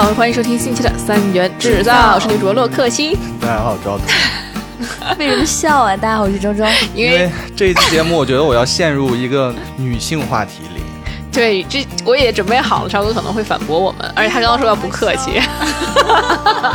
好，欢迎收听新期的三元制造，我是女主播洛克星。大家好，我赵子。为什么笑啊？大家好，我是周周。因为这一期节目，我觉得我要陷入一个 女性话题里。对，这我也准备好了，超哥可能会反驳我们，而且他刚刚说要不客气。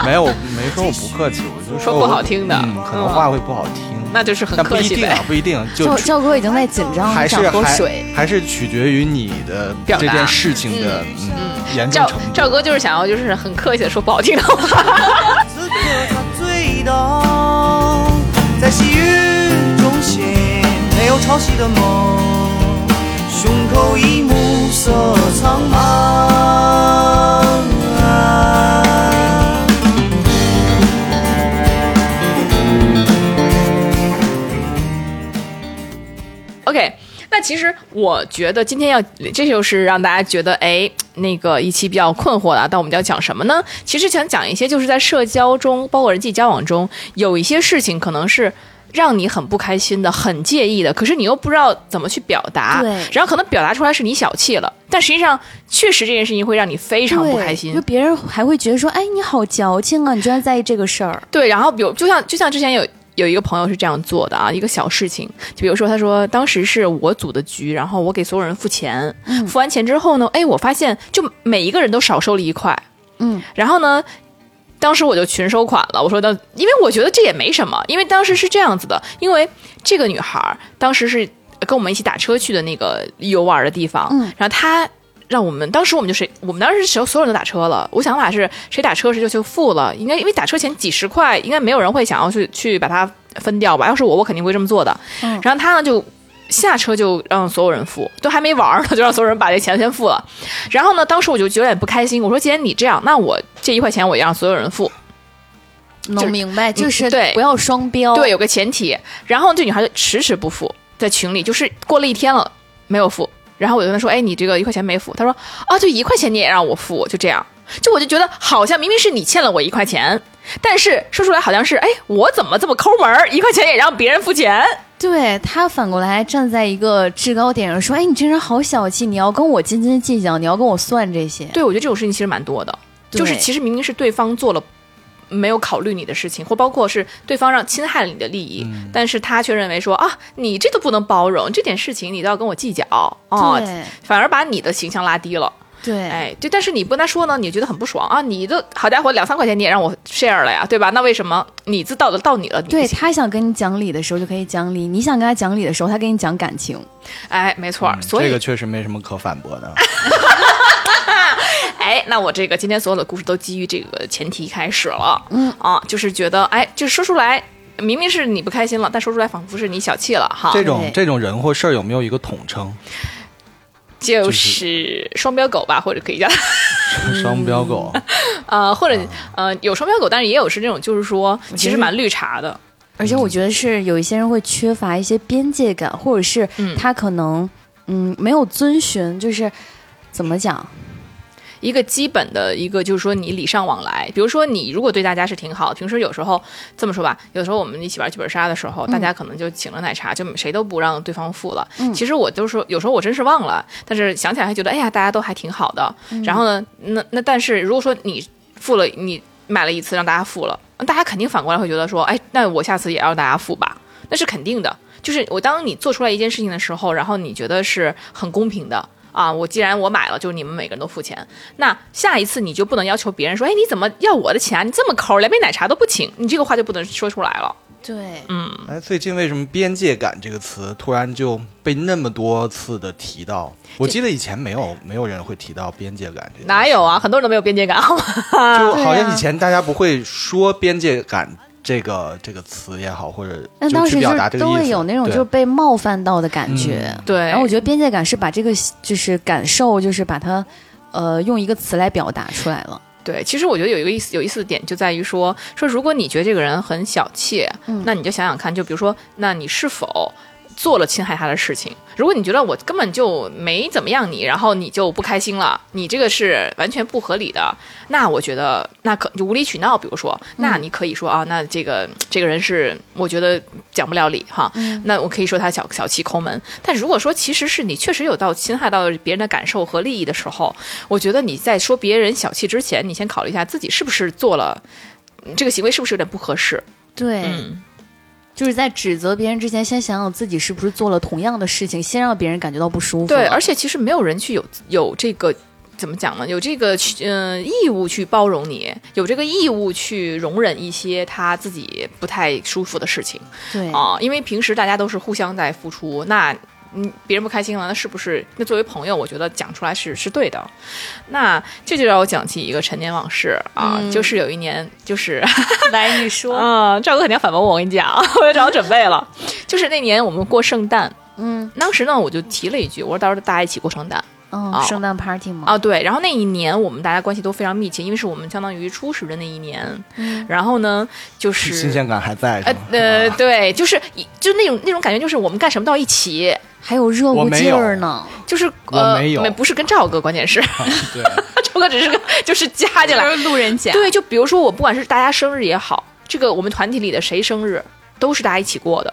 没有，没说我不客气，我就说不好听的，嗯，可能话会不好听。那就是很客气呗，不一定。赵赵哥已经在紧张，还是喝水，还是取决于你的这件事情的嗯严重程度。赵哥就是想要，就是很客气的说不好听的话。在细雨中心没有潮汐的梦，胸口已暮色苍茫。其实我觉得今天要，这就是让大家觉得，哎，那个一期比较困惑的。但我们要讲什么呢？其实想讲一些，就是在社交中，包括人际交往中，有一些事情可能是让你很不开心的、很介意的，可是你又不知道怎么去表达。对。然后可能表达出来是你小气了，但实际上确实这件事情会让你非常不开心。就别人还会觉得说，哎，你好矫情啊，你居然在意这个事儿。对。然后比如，就像就像之前有。有一个朋友是这样做的啊，一个小事情，就比如说，他说当时是我组的局，然后我给所有人付钱，付完钱之后呢，哎，我发现就每一个人都少收了一块，嗯，然后呢，当时我就群收款了，我说的，因为我觉得这也没什么，因为当时是这样子的，因为这个女孩当时是跟我们一起打车去的那个游玩的地方，嗯，然后她。让我们当时我们就谁，我们当时所所有人都打车了。我想法是谁打车谁就去付了，应该因为打车钱几十块，应该没有人会想要去去把它分掉吧。要是我，我肯定会这么做的。然后他呢就下车就让所有人付，都还没玩呢，就让所有人把这钱先付了。然后呢，当时我就有点不开心，我说既然你这样，那我这一块钱我也让所有人付。能明白，就是对，不要双标。对，有个前提。然后这女孩就迟迟不付，在群里就是过了一天了没有付。然后我就跟他说：“哎，你这个一块钱没付。”他说：“啊，就一块钱你也让我付，就这样。”就我就觉得好像明明是你欠了我一块钱，但是说出来好像是哎，我怎么这么抠门儿，一块钱也让别人付钱？对他反过来站在一个制高点上说：“哎，你这人好小气，你要跟我斤斤计较，你要跟我算这些。”对，我觉得这种事情其实蛮多的，就是其实明明是对方做了。没有考虑你的事情，或包括是对方让侵害了你的利益，但是他却认为说啊，你这都不能包容，这点事情你都要跟我计较，哦，反而把你的形象拉低了。对，哎，对，但是你不跟他说呢，你觉得很不爽啊？你的好家伙，两三块钱你也让我 share 了呀，对吧？那为什么你自到的到你了？对他想跟你讲理的时候就可以讲理，你想跟他讲理的时候，他跟你讲感情。哎，没错，所以这个确实没什么可反驳的。哎，那我这个今天所有的故事都基于这个前提开始了，嗯啊，就是觉得哎，就说出来，明明是你不开心了，但说出来仿佛是你小气了哈。这种这种人或事儿有没有一个统称？就是双标狗吧，或者可以叫 双标狗。呃，或者呃，有双标狗，但是也有是那种，就是说其实蛮绿茶的。而且我觉得是有一些人会缺乏一些边界感，或者是他可能嗯没有遵循，就是怎么讲？一个基本的一个就是说你礼尚往来，比如说你如果对大家是挺好，平时有时候这么说吧，有时候我们一起玩剧本杀的时候，大家可能就请了奶茶，就谁都不让对方付了。其实我就说有时候我真是忘了，但是想起来还觉得哎呀，大家都还挺好的。然后呢，那那但是如果说你付了，你买了一次让大家付了，大家肯定反过来会觉得说，哎，那我下次也要大家付吧，那是肯定的。就是我当你做出来一件事情的时候，然后你觉得是很公平的。啊，我既然我买了，就是你们每个人都付钱。那下一次你就不能要求别人说，哎，你怎么要我的钱？你这么抠，连杯奶茶都不请，你这个话就不能说出来了。对，嗯。哎，最近为什么“边界感”这个词突然就被那么多次的提到？我记得以前没有没有人会提到边界感。这哪有啊？很多人都没有边界感，好吗？就好像以前大家不会说边界感。这个这个词也好，或者那当时就都会有那种就是被冒犯到的感觉，对。然后我觉得边界感是把这个就是感受，就是把它，呃，用一个词来表达出来了。对，其实我觉得有一个意思有意思的点就在于说说，如果你觉得这个人很小气，那你就想想看，就比如说，那你是否做了侵害他的事情。如果你觉得我根本就没怎么样你，然后你就不开心了，你这个是完全不合理的，那我觉得那可就无理取闹。比如说，那你可以说啊，那这个这个人是我觉得讲不了理哈，那我可以说他小小气抠门。但如果说其实是你确实有到侵害到别人的感受和利益的时候，我觉得你在说别人小气之前，你先考虑一下自己是不是做了这个行为是不是有点不合适。对。嗯就是在指责别人之前，先想想自己是不是做了同样的事情，先让别人感觉到不舒服。对，而且其实没有人去有有这个怎么讲呢？有这个嗯、呃、义务去包容你，有这个义务去容忍一些他自己不太舒服的事情。对啊，因为平时大家都是互相在付出，那。嗯，别人不开心了，那是不是？那作为朋友，我觉得讲出来是是对的。那这就让我讲起一个陈年往事啊，嗯就是有一年，就是 来你说，嗯，赵哥肯定要反驳我，我跟你讲，我就找准备了。就是那年我们过圣诞，嗯当时呢我就提了一句，我说到时候大家一起过圣诞嗯，哦圣诞 party 吗？啊。对，然后那一年我们大家关系都非常密切，因为是我们相当于初识的那一年。嗯然后呢，就是新鲜感还在呃？对，就是一就那种那种感觉，就是我们干什么到一起，还有热乎劲儿呢。就是呃，没有不是跟赵哥，关键是对，赵哥只是个就是加进来，路人甲对，就比如说我不管是大家生日也好，这个我们团体里的谁生日都是大家一起过的，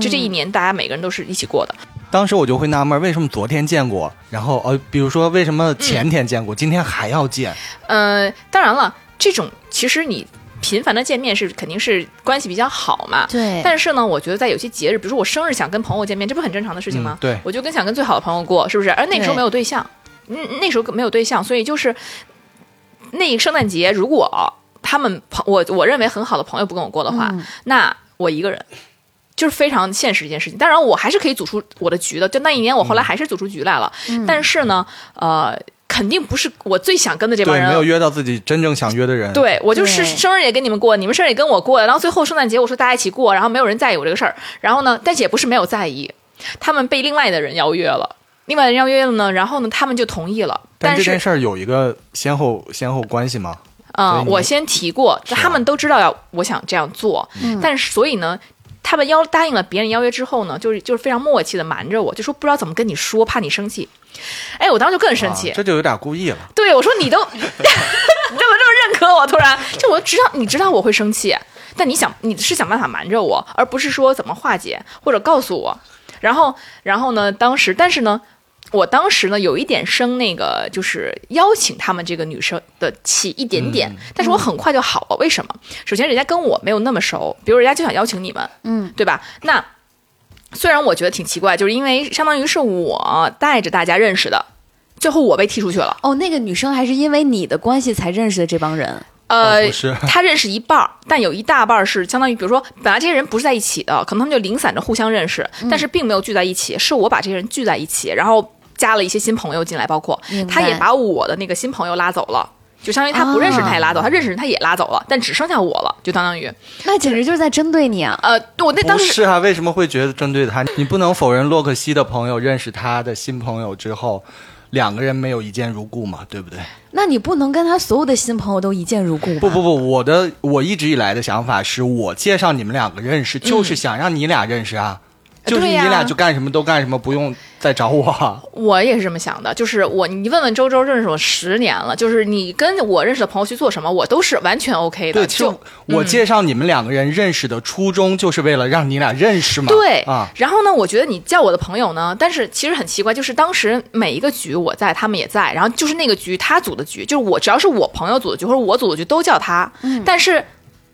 就这一年大家每个人都是一起过的。当时我就会纳闷，为什么昨天见过，然后呃，比如说为什么前天见过，今天还要见？呃，当然了，这种其实你频繁的见面是肯定是关系比较好嘛。对，但是呢，我觉得在有些节日，比如说我生日想跟朋友见面，这不很正常的事情吗？嗯对我就跟想跟最好的朋友过，是不是？而那个时候没有对象，嗯，那时候没有对象，所以就是那圣诞节，如果他们朋我我认为很好的朋友不跟我过的话，嗯那我一个人。就是非常现实一件事情，当然我还是可以组出我的局的。就那一年，我后来还是组出局来了，嗯但是呢，呃，肯定不是我最想跟的这帮对，人。没有约到自己真正想约的人。，对我就是生日也跟你们过，你们生日也跟我过，然后最后圣诞节我说大家一起过，然后没有人在意我这个事儿，然后呢，但是也不是没有在意，他们被另外的人邀约了，另外的人邀约了呢，然后呢，他们就同意了，但是这件事儿有一个先后先后关系吗？啊、所以你我先提过，他们都知道要我想这样做，但是所以呢。他们邀答应了别人邀约之后呢，就是就是非常默契的瞒着我，就说不知道怎么跟你说，怕你生气。哎，我当时就更生气，啊这就有点故意了。对，我说你都 你怎么这么认可我？突然，就我知道你知道我会生气，但你想你是想办法瞒着我，而不是说怎么化解或者告诉我。然后，然后呢？当时，但是呢，我当时呢有一点生那个就是邀请他们这个女生的气一点点，但是我很快就好了。为什么？首先，人家跟我没有那么熟，比如人家就想邀请你们，嗯，对吧？那虽然我觉得挺奇怪，就是因为相当于是我带着大家认识的，最后我被踢出去了。哦，那个女生还是因为你的关系才认识的这帮人。呃，哦不是他认识一半儿，但有一大半儿是相当于，比如说，本来这些人不是在一起的，可能他们就零散着互相认识，嗯但是并没有聚在一起，是我把这些人聚在一起，然后加了一些新朋友进来，包括他也把我的那个新朋友拉走了。就相当于他不认识人他也拉走，啊他认识人他也拉走了，但只剩下我了，就相当于，那简直就是在针对你啊！呃，我那当时是啊，为什么会觉得针对他？你不能否认洛克西的朋友认识他的新朋友之后，两个人没有一见如故嘛，对不对？那你不能跟他所有的新朋友都一见如故吧？不不不，我的我一直以来的想法是我介绍你们两个认识，就是想让你俩认识啊，就是你俩就干什么都干什么，不用再找我啊。我也是这么想的，就是我，你问问周周认识我十年了，就是你跟我认识的朋友去做什么，我都是完全 OK 的。对，就我介绍你们两个人认识的初衷，就是为了让你俩认识嘛。对啊，然后呢，我觉得你叫我的朋友呢，但是其实很奇怪，就是当时每一个局我在，他们也在，然后就是那个局他组的局，就是我只要是我朋友组的局或者我组的局都叫他，嗯但是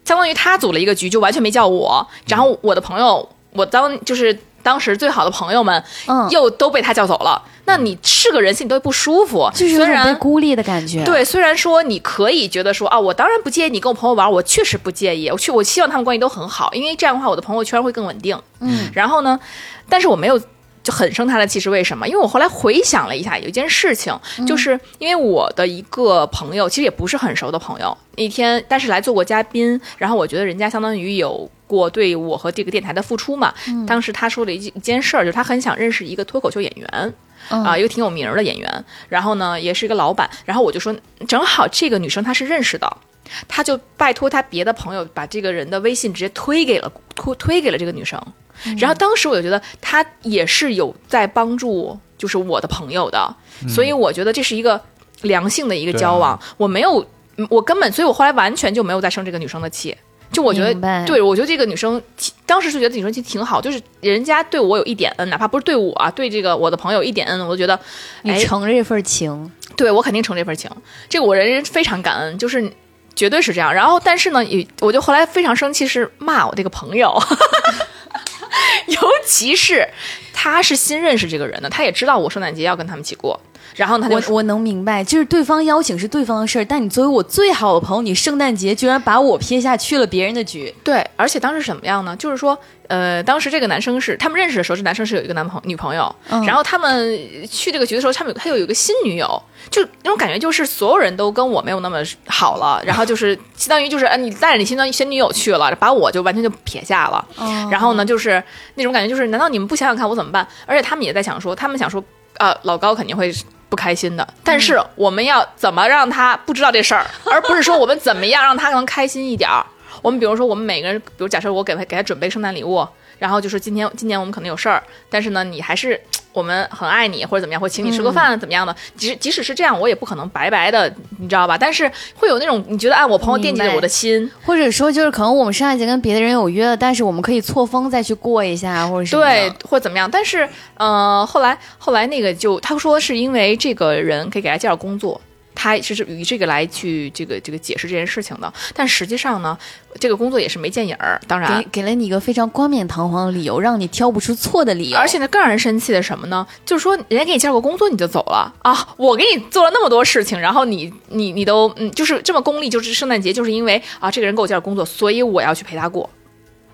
相当于他组了一个局就完全没叫我，然后我的朋友，我当就是当时最好的朋友们，嗯又都被他叫走了，那你是个人心里都会不舒服，就是有点被虽然。孤立的感觉。，对，虽然说你可以觉得说啊，我当然不介意你跟我朋友玩，我确实不介意，我去，我希望他们关系都很好，因为这样的话，我的朋友圈会更稳定。嗯，然后呢，但是我没有就很生他的气，是为什么？因为我后来回想了一下，有一件事情，就是因为我的一个朋友，其实也不是很熟的朋友，那天但是来做过嘉宾，然后我觉得人家相当于有。过对我和这个电台的付出嘛，当时他说了一件一件事儿，就是他很想认识一个脱口秀演员，嗯啊，一个挺有名儿的演员，然后呢，也是一个老板，然后我就说，正好这个女生她是认识的，他就拜托他别的朋友把这个人的微信直接推给了推推给了这个女生。然后当时我就觉得他也是有在帮助，就是我的朋友的，所以我觉得这是一个良性的一个交往。我没有，我根本，所以我后来完全就没有再生这个女生的气。就我觉得，对我觉得这个女生当时是觉得女生其实挺好，就是人家对我有一点恩，哪怕不是对我啊，对这个我的朋友一点恩，我都觉得你承这份情，对我肯定承这份情，这个我人人非常感恩，就是绝对是这样。然后，但是呢，也我就后来非常生气，是骂我这个朋友，尤其是他是新认识这个人的，他也知道我圣诞节要跟他们一起过。然后他我我能明白，就是对方邀请是对方的事儿，但你作为我最好的朋友，你圣诞节居然把我撇下去了别人的局。对，而且当时什么样呢？就是说，呃，当时这个男生是他们认识的时候，这男生是有一个男朋女朋友，然后他们去这个局的时候，他们他又有一个新女友，就那种感觉就是所有人都跟我没有那么好了，然后就是 相当于就是哎，你带着你新的新女友去了，把我就完全就撇下了。然后呢，就是那种感觉，就是难道你们不想想看我怎么办？而且他们也在想说，他们想说，呃，老高肯定会。不开心的，但是我们要怎么让他不知道这事儿，而不是说我们怎么样让他能开心一点儿？我们比如说，我们每个人，比如假设我给他给他准备圣诞礼物。然后就是今天，今年我们可能有事儿，但是呢，你还是我们很爱你，或者怎么样，或请你吃个饭，怎么样的？即使即使是这样，我也不可能白白的，你知道吧？但是会有那种你觉得，哎，我朋友惦记着我的心，或者说就是可能我们圣诞节跟别的人有约了，但是我们可以错峰再去过一下，或者是对，或怎么样？但是，呃，后来后来那个就他说是因为这个人可以给他介绍工作。他是以这个来去这个这个解释这件事情的，但实际上呢，这个工作也是没见影儿。当然，给给了你一个非常冠冕堂皇的理由，让你挑不出错的理由。而且呢，更让人生气的什么呢？就是说，人家给你介绍个工作你就走了啊！我给你做了那么多事情，然后你你你都嗯，就是这么功利，就是圣诞节就是因为啊，这个人给我介绍工作，所以我要去陪他过。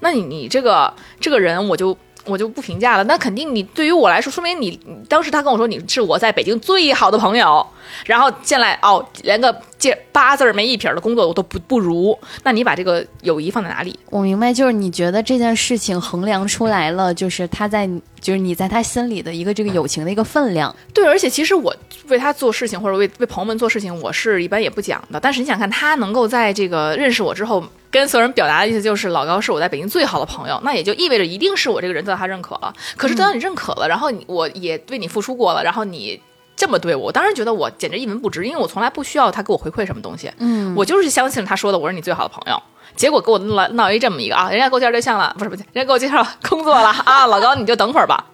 那你你这个这个人我就。我就不评价了，那肯定你对于我来说，说明你当时他跟我说你是我在北京最好的朋友，然后进来哦，连个这八字没一撇的工作我都不不如，那你把这个友谊放在哪里？我明白，就是你觉得这件事情衡量出来了，就是他在，就是你在他心里的一个这个友情的一个分量。对，而且其实我为他做事情或者为为朋友们做事情，我是一般也不讲的。但是你想看他能够在这个认识我之后。跟所有人表达的意思就是老高是我在北京最好的朋友，那也就意味着一定是我这个人得到他认可了。可是得到你认可了，然后我也为你付出过了，然后你这么对我，我当时觉得我简直一文不值，因为我从来不需要他给我回馈什么东西。嗯，我就是相信他说的，我是你最好的朋友。结果给我闹闹一这么一个啊，人家给我介绍对象了，不是不是，人家给我介绍工作了啊，老高你就等会儿吧。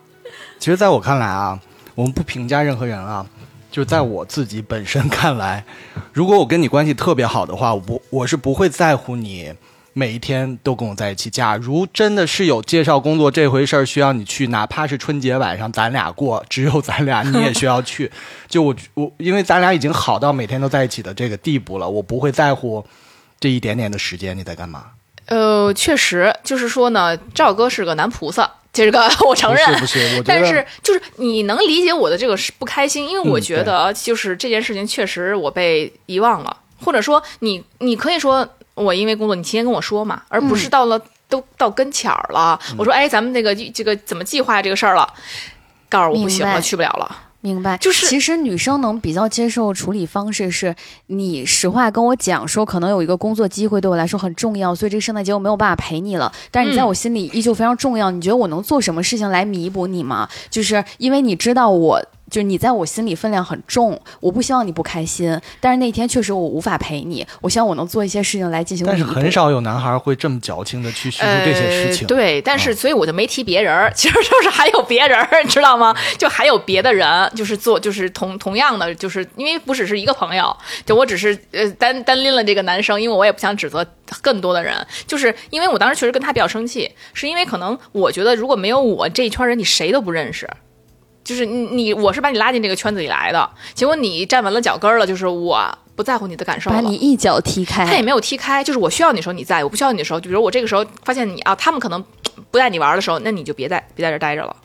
其实，在我看来啊，我们不评价任何人啊。就在我自己本身看来，如果我跟你关系特别好的话，我不我是不会在乎你每一天都跟我在一起。假如真的是有介绍工作这回事儿需要你去，哪怕是春节晚上咱俩过，只有咱俩你也需要去。就我我因为咱俩已经好到每天都在一起的这个地步了，我不会在乎这一点点的时间你在干嘛。呃，确实就是说呢，赵哥是个男菩萨。这个 我承认，不是，但是就是你能理解我的这个是不开心，因为我觉得就是这件事情确实我被遗忘了，或者说你你可以说我因为工作你提前跟我说嘛，而不是到了都到跟前儿了，我说哎咱们那个这个怎么计划这个事儿了，告诉我不行了，去不了了。明白，就是其实女生能比较接受处理方式是，你实话跟我讲说，可能有一个工作机会对我来说很重要，所以这个圣诞节我没有办法陪你了。但是你在我心里依旧非常重要，你觉得我能做什么事情来弥补你吗？就是因为你知道我。就是你在我心里分量很重，我不希望你不开心。但是那天确实我无法陪你，我希望我能做一些事情来进行。但是很少有男孩会这么矫情的去叙述这些事情。对，但是所以我就没提别人，其实就是还有别人，你知道吗？就还有别的人，就是做，就是同同样的，就是因为不只是一个朋友，就我只是呃单单拎了这个男生，因为我也不想指责更多的人，就是因为我当时确实跟他比较生气，是因为可能我觉得如果没有我这一圈人，你谁都不认识。就是你，你我是把你拉进这个圈子里来的，结果你站稳了脚跟了，就是我不在乎你的感受把你一脚踢开。他也没有踢开，就是我需要你的时候你在，我不需要你的时候，就比如我这个时候发现你啊，他们可能不带你玩的时候，那你就别在别在这待着了。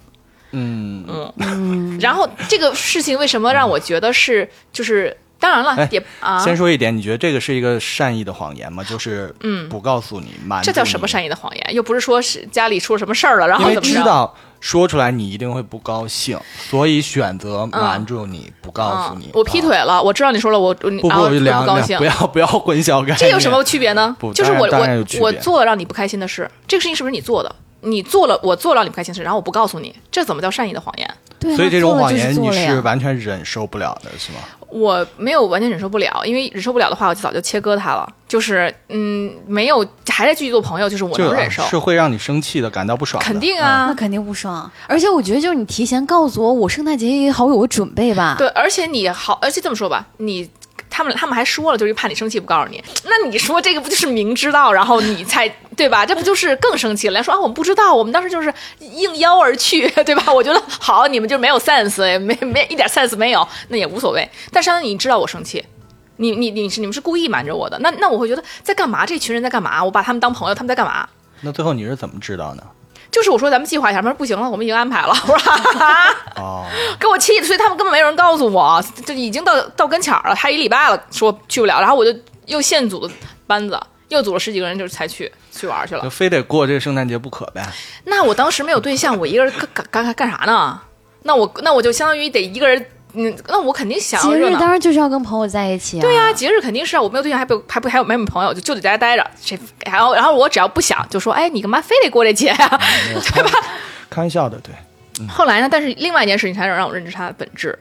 嗯嗯嗯。然后这个事情为什么让我觉得是就是当然了哎，也啊，先说一点，你觉得这个是一个善意的谎言吗？就是嗯不告诉你，瞒这叫什么？善意的谎言？又不是说是家里出了什么事儿了，然因为后怎么？知道说出来你一定会不高兴，所以选择瞒住你，不告诉你。嗯，我劈啊腿了，我知道你说了，我你不不高兴不。要不要混淆概念。这有什么区别呢不？就是我我我做了让你不开心的事，这个事情是不是你做的？你做了，我做了让你不开心的事，然后我不告诉你，这怎么叫善意的谎言？对啊，所以这种谎言你是完全忍受不了的，是吗？我没有完全忍受不了，因为忍受不了的话，我就早就切割他了。就是嗯，没有，还在继续做朋友，就是我就能忍受，是会让你生气的，感到不爽。肯定嗯啊。那肯定不爽。而且我觉得，就是你提前告诉我，我圣诞节也好有个准备吧。对，而且你好，而且这么说吧，你他们他们还说了，就是怕你生气不告诉你。那你说这个不就是明知道，然后你才 对吧？这不就是更生气了？来说啊，我们不知道，我们当时就是应邀而去，对吧？我觉得好，你们就没有 sense，没没一点 sense 没有，那也无所谓。但是你知道我生气。你你你是你们是故意瞒着我的，那那我会觉得在干嘛？这群人在干嘛？我把他们当朋友，他们在干嘛？那最后你是怎么知道呢？就是我说咱们计划一下，他说不行了，我们已经安排了。我说哈哈给我气的，所以他们根本没有人告诉我，就已经到到跟前儿了，还一礼拜了，说去不了，然后我就又现组的班子，又组了十几个人，就是才去去玩去了就。非得过这个圣诞节不可呗？那我当时没有对象，我一个人干干干干啥呢？那我那我就相当于得一个人，嗯，那我肯定想要节日当。然就是要跟朋友在一起啊。对呀、节日肯定是啊，我没有对象，还不还不还有没有朋友，就就得在家待着。谁然后然后我只要不想，就说，哎，你干嘛非得过这节呀、对吧？开玩笑的，对。后来呢，但是另外一件事情才能让我认知它的本质。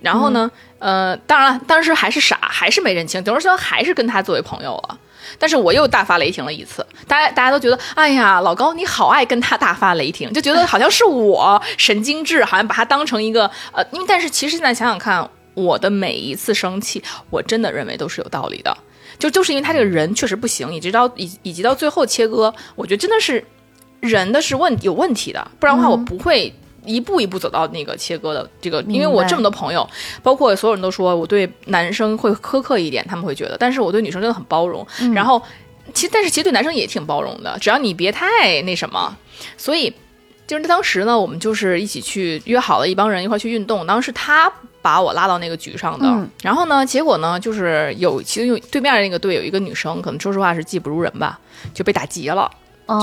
然后呢，呃，当然了，当时还是傻，还是没认清，等于说还是跟他作为朋友了。但是我又大发雷霆了一次，大家大家都觉得，哎呀，老高你好爱跟他大发雷霆，就觉得好像是我神经质，好像把他当成一个呃，因为但是其实现在想想看，我的每一次生气，我真的认为都是有道理的，就就是因为他这个人确实不行，以及到以以及到最后切割，我觉得真的是人的是问有问题的，不然的话我不会一步一步走到那个切割的这个，因为我这么多朋友，包括所有人都说我对男生会苛刻一点，他们会觉得，但是我对女生真的很包容，然后其实但是其实对男生也挺包容的，只要你别太那什么，所以。就是当时呢，我们就是一起去约好了一帮人一块儿去运动。当时是他把我拉到那个局上的，嗯。然后呢，结果呢，就是有其实有对面的那个队有一个女生，可能说实话是技不如人吧，就被打急了，哦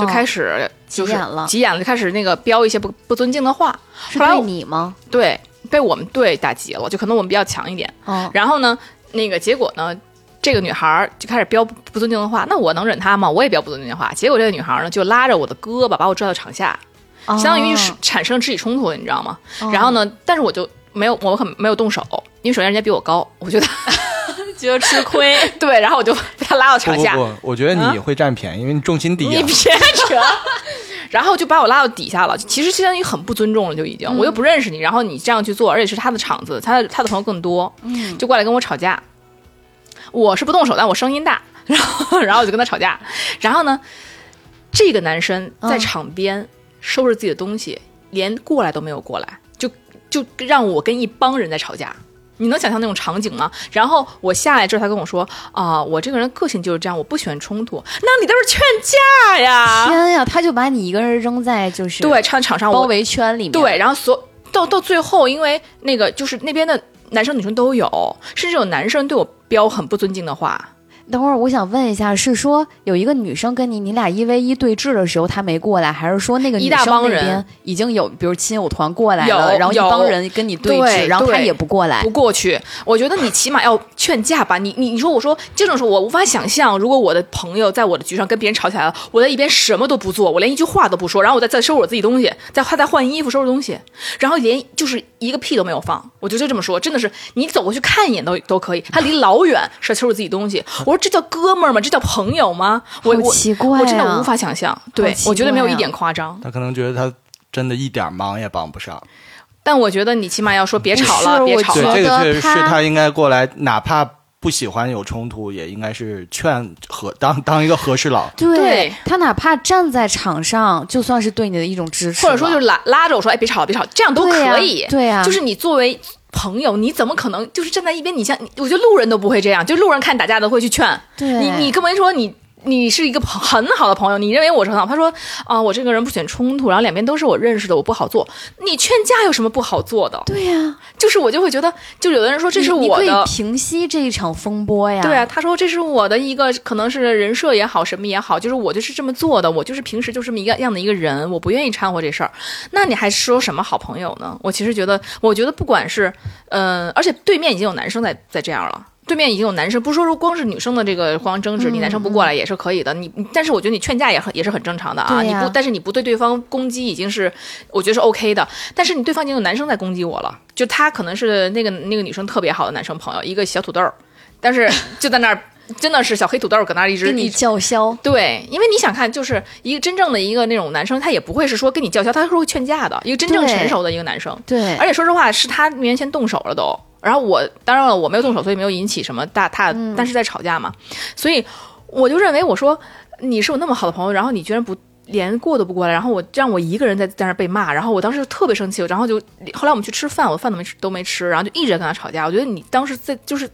就开始就是急眼了急眼了，就开始那个飙一些不不尊敬的话。是对后来我你吗？对，被我们队打急了，就可能我们比较强一点。哦，然后呢，那个结果呢，这个女孩儿就开始飙不不尊敬的话，那我能忍她吗？我也飙不尊敬的话。结果这个女孩儿呢，就拉着我的胳膊把我拽到场下，相当于就是产生肢体冲突了，你知道吗？哦然后呢，但是我就没有，我很没有动手，因为首先人家比我高，我觉得觉得吃亏。对，然后我就被他拉到不场下，不不，我觉得你会占便宜，因为你重心低啊。你别扯。然后就把我拉到底下了，其实相当于很不尊重了，就已经，我又不认识你，然后你这样去做，而且是他的场子，他的他的朋友更多，就过来跟我吵架。我是不动手，但我声音大，然后然后我就跟他吵架。然后呢，这个男生在嗯场边收拾自己的东西，连过来都没有过来，就就让我跟一帮人在吵架。你能想象那种场景吗？然后我下来之后，他跟我说：“啊、我这个人个性就是这样，我不喜欢冲突。”那你都是劝架呀？天呀，他就把你一个人扔在就是对，场场上包围圈里面。对，然后所到到最后，因为那个就是那边的男生女生都有，甚至有男生对我飙很不尊敬的话。等会儿我想问一下，是说有一个女生跟你你俩一 v 一对峙的时候，她没过来，还是说那个一女生那边已经有，比如亲友团过来了，然后一帮人跟你对峙，对然后她也不过来不，过去，我觉得你起码要劝架吧。你你你说，我说这种时候我无法想象，如果我的朋友在我的局上跟别人吵起来了，我在一边什么都不做，我连一句话都不说，然后我再再收拾我自己东西，再他再换衣服收拾东西，然后连就是一个屁都没有放。我就就这么说，真的是你走过去看一眼都都可以，他离老远是收拾自己东西。我说这叫哥们儿吗？这叫朋友吗？我我奇怪啊我真的无法想象。对我觉得没有一点夸张，他可能觉得他真的一点忙也帮不上。但我觉得你起码要说别吵了，别吵了。这个确实是他他应该过来，哪怕不喜欢有冲突，也应该是劝和当当一个和事佬。对对他哪怕站在场上，就算是对你的一种支持，或者说就是拉拉着我说，哎，别吵了，别吵，这样都对呀可以。对呀就是你作为朋友，你怎么可能就是站在一边？你像，我觉得路人都不会这样，就路人看打架的会去劝对你，你更没说你你是一个很好的朋友，你认为我是很好，他说啊、我这个人不喜欢冲突，然后两边都是我认识的，我不好做。你劝架有什么不好做的？对呀、就是我就会觉得，就有的人说这是你你可以我的。平息这一场风波呀。对啊，他说这是我的一个可能是人设也好，什么也好，就是我就是这么做的，我就是平时就是这么一个样的一个人，我不愿意掺和这事儿。那你还说什么好朋友呢？我其实觉得，我觉得不管是，嗯、而且对面已经有男生在在这样了。对面已经有男生，不是说如光是女生的这个互相争执，你男生不过来也是可以的。你，你但是我觉得你劝架也很也是很正常的啊。你不，但是你不对对方攻击已经是我觉得是 OK 的。但是你对方已经有男生在攻击我了，就他可能是那个那个女生特别好的男生朋友，一个小土豆儿，但是就在那儿 真的是小黑土豆儿搁那儿一直跟你叫嚣。对，因为你想看，就是一个真正的一个那种男生，他也不会是说跟你叫嚣，他是会劝架的，一个真正成熟的一个男生。对，而且说实话，是他面前动手了都。然后我当然了，我没有动手，所以没有引起什么大大，嗯但是在吵架嘛，所以我就认为我说你是我那么好的朋友，然后你居然不连过都不过来，然后我让我一个人在在那被骂，然后我当时特别生气，然后就后来我们去吃饭，我饭都没吃都没吃，然后就一直在跟他吵架。我觉得你当时在就是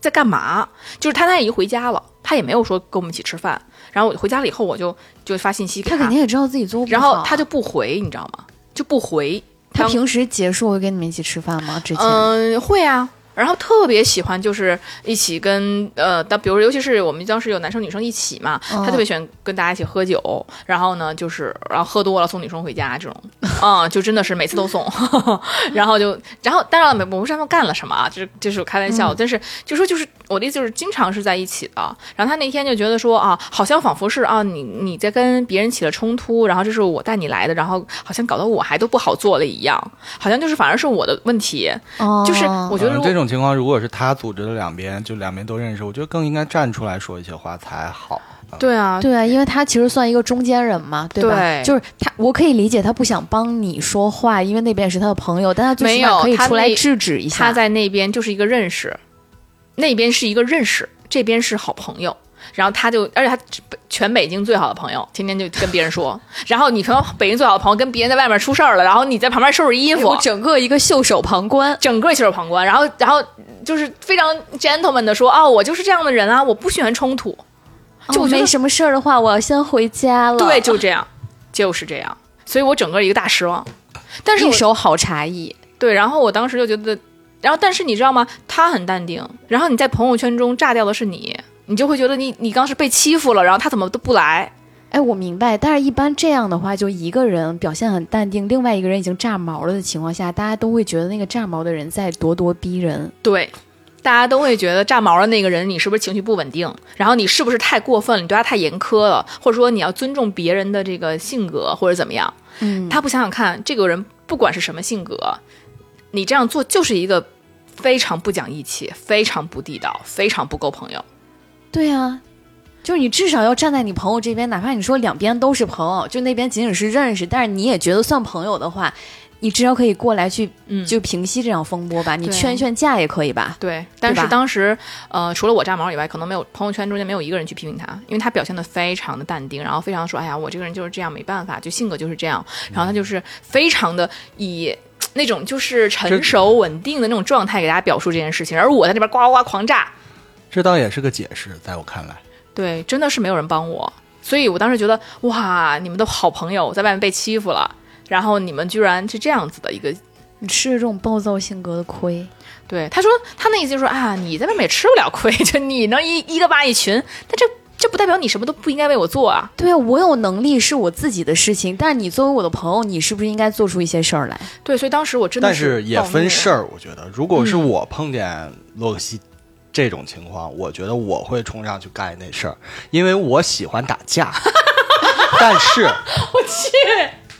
在干嘛？就是他他已经回家了，他也没有说跟我们一起吃饭，然后我回家了以后，我就就发信息给他肯定也知道自己做不好。然后他就不回，你知道吗？就不回。当他平时结束会跟你们一起吃饭吗？之前、嗯，会啊。然后特别喜欢就是一起跟呃，当比如尤其是我们当时有男生女生一起嘛，嗯。他特别喜欢跟大家一起喝酒，然后呢就是然后喝多了送女生回家这种，啊、就真的是每次都送，然后就然后当然了，我不知道他们干了什么啊，就是就是开玩笑，但是就说就是我的意思就是经常是在一起的。然后他那天就觉得说啊，好像仿佛是啊你你在跟别人起了冲突，然后这是我带你来的，然后好像搞得我还都不好做了一样，好像就是反而是我的问题。哦，就是我觉得如果嗯这种情况，如果是他组织的两边，就两边都认识，我觉得更应该站出来说一些话才好。对啊，对啊，因为他其实算一个中间人嘛，对吧？对就是他，我可以理解他不想帮你说话，因为那边是他的朋友，但他最起码没有可以出来制止一下。他在那边就是一个认识，那边是一个认识，这边是好朋友。然后他就，而且他全北京最好的朋友，天天就跟别人说。然后你朋友北京最好的朋友跟别人在外面出事儿了，然后你在旁边收拾衣服我，整个一个袖手旁观。整个袖手旁观。然后，然后就是非常 gentleman 的说，哦，我就是这样的人啊，我不喜欢冲突。就我哦没什么事儿的话，我要先回家了。对，就这样，就是这样。所以我整个一个大失望。但是一手好茶艺。对，然后我当时就觉得，然后但是你知道吗？他很淡定，然后你在朋友圈中炸掉的是你，你就会觉得你你刚是被欺负了，然后他怎么都不来？哎，我明白，但是一般这样的话，就一个人表现很淡定，另外一个人已经炸毛了的情况下，大家都会觉得那个炸毛的人在咄咄逼人。对。大家都会觉得炸毛的那个人，你是不是情绪不稳定？然后你是不是太过分了？你对他太严苛了，或者说你要尊重别人的这个性格，或者怎么样？嗯，他不想想看，这个人不管是什么性格，你这样做就是一个非常不讲义气、非常不地道、非常不够朋友。对啊，就是你至少要站在你朋友这边，哪怕你说两边都是朋友，就那边仅仅是认识，但是你也觉得算朋友的话，你至少可以过来去嗯，就平息这场风波吧，你劝一劝架也可以吧？对，但是当时，呃，除了我炸毛以外，可能没有朋友圈中间没有一个人去批评他，因为他表现的非常的淡定，然后非常说，哎呀，我这个人就是这样，没办法，就性格就是这样，然后他就是非常的以那种就是成熟稳定的那种状态给大家表述这件事情，而我在那边呱呱呱狂炸，这倒也是个解释，在我看来，对，真的是没有人帮我，所以我当时觉得，哇，你们的好朋友在外面被欺负了，然后你们居然是这样子的一个你吃了这种暴躁性格的亏，对，他说他那意思就是说啊，你在外面也吃不了亏，就你能一一个骂一群，但这这不代表你什么都不应该为我做啊。对啊，我有能力是我自己的事情，但是你作为我的朋友，你是不是应该做出一些事儿来？对，所以当时我真的但是也分事儿。我觉得，如果是嗯我碰见洛克西这种情况，我觉得我会冲上去干那事儿，因为我喜欢打架。但是，我去，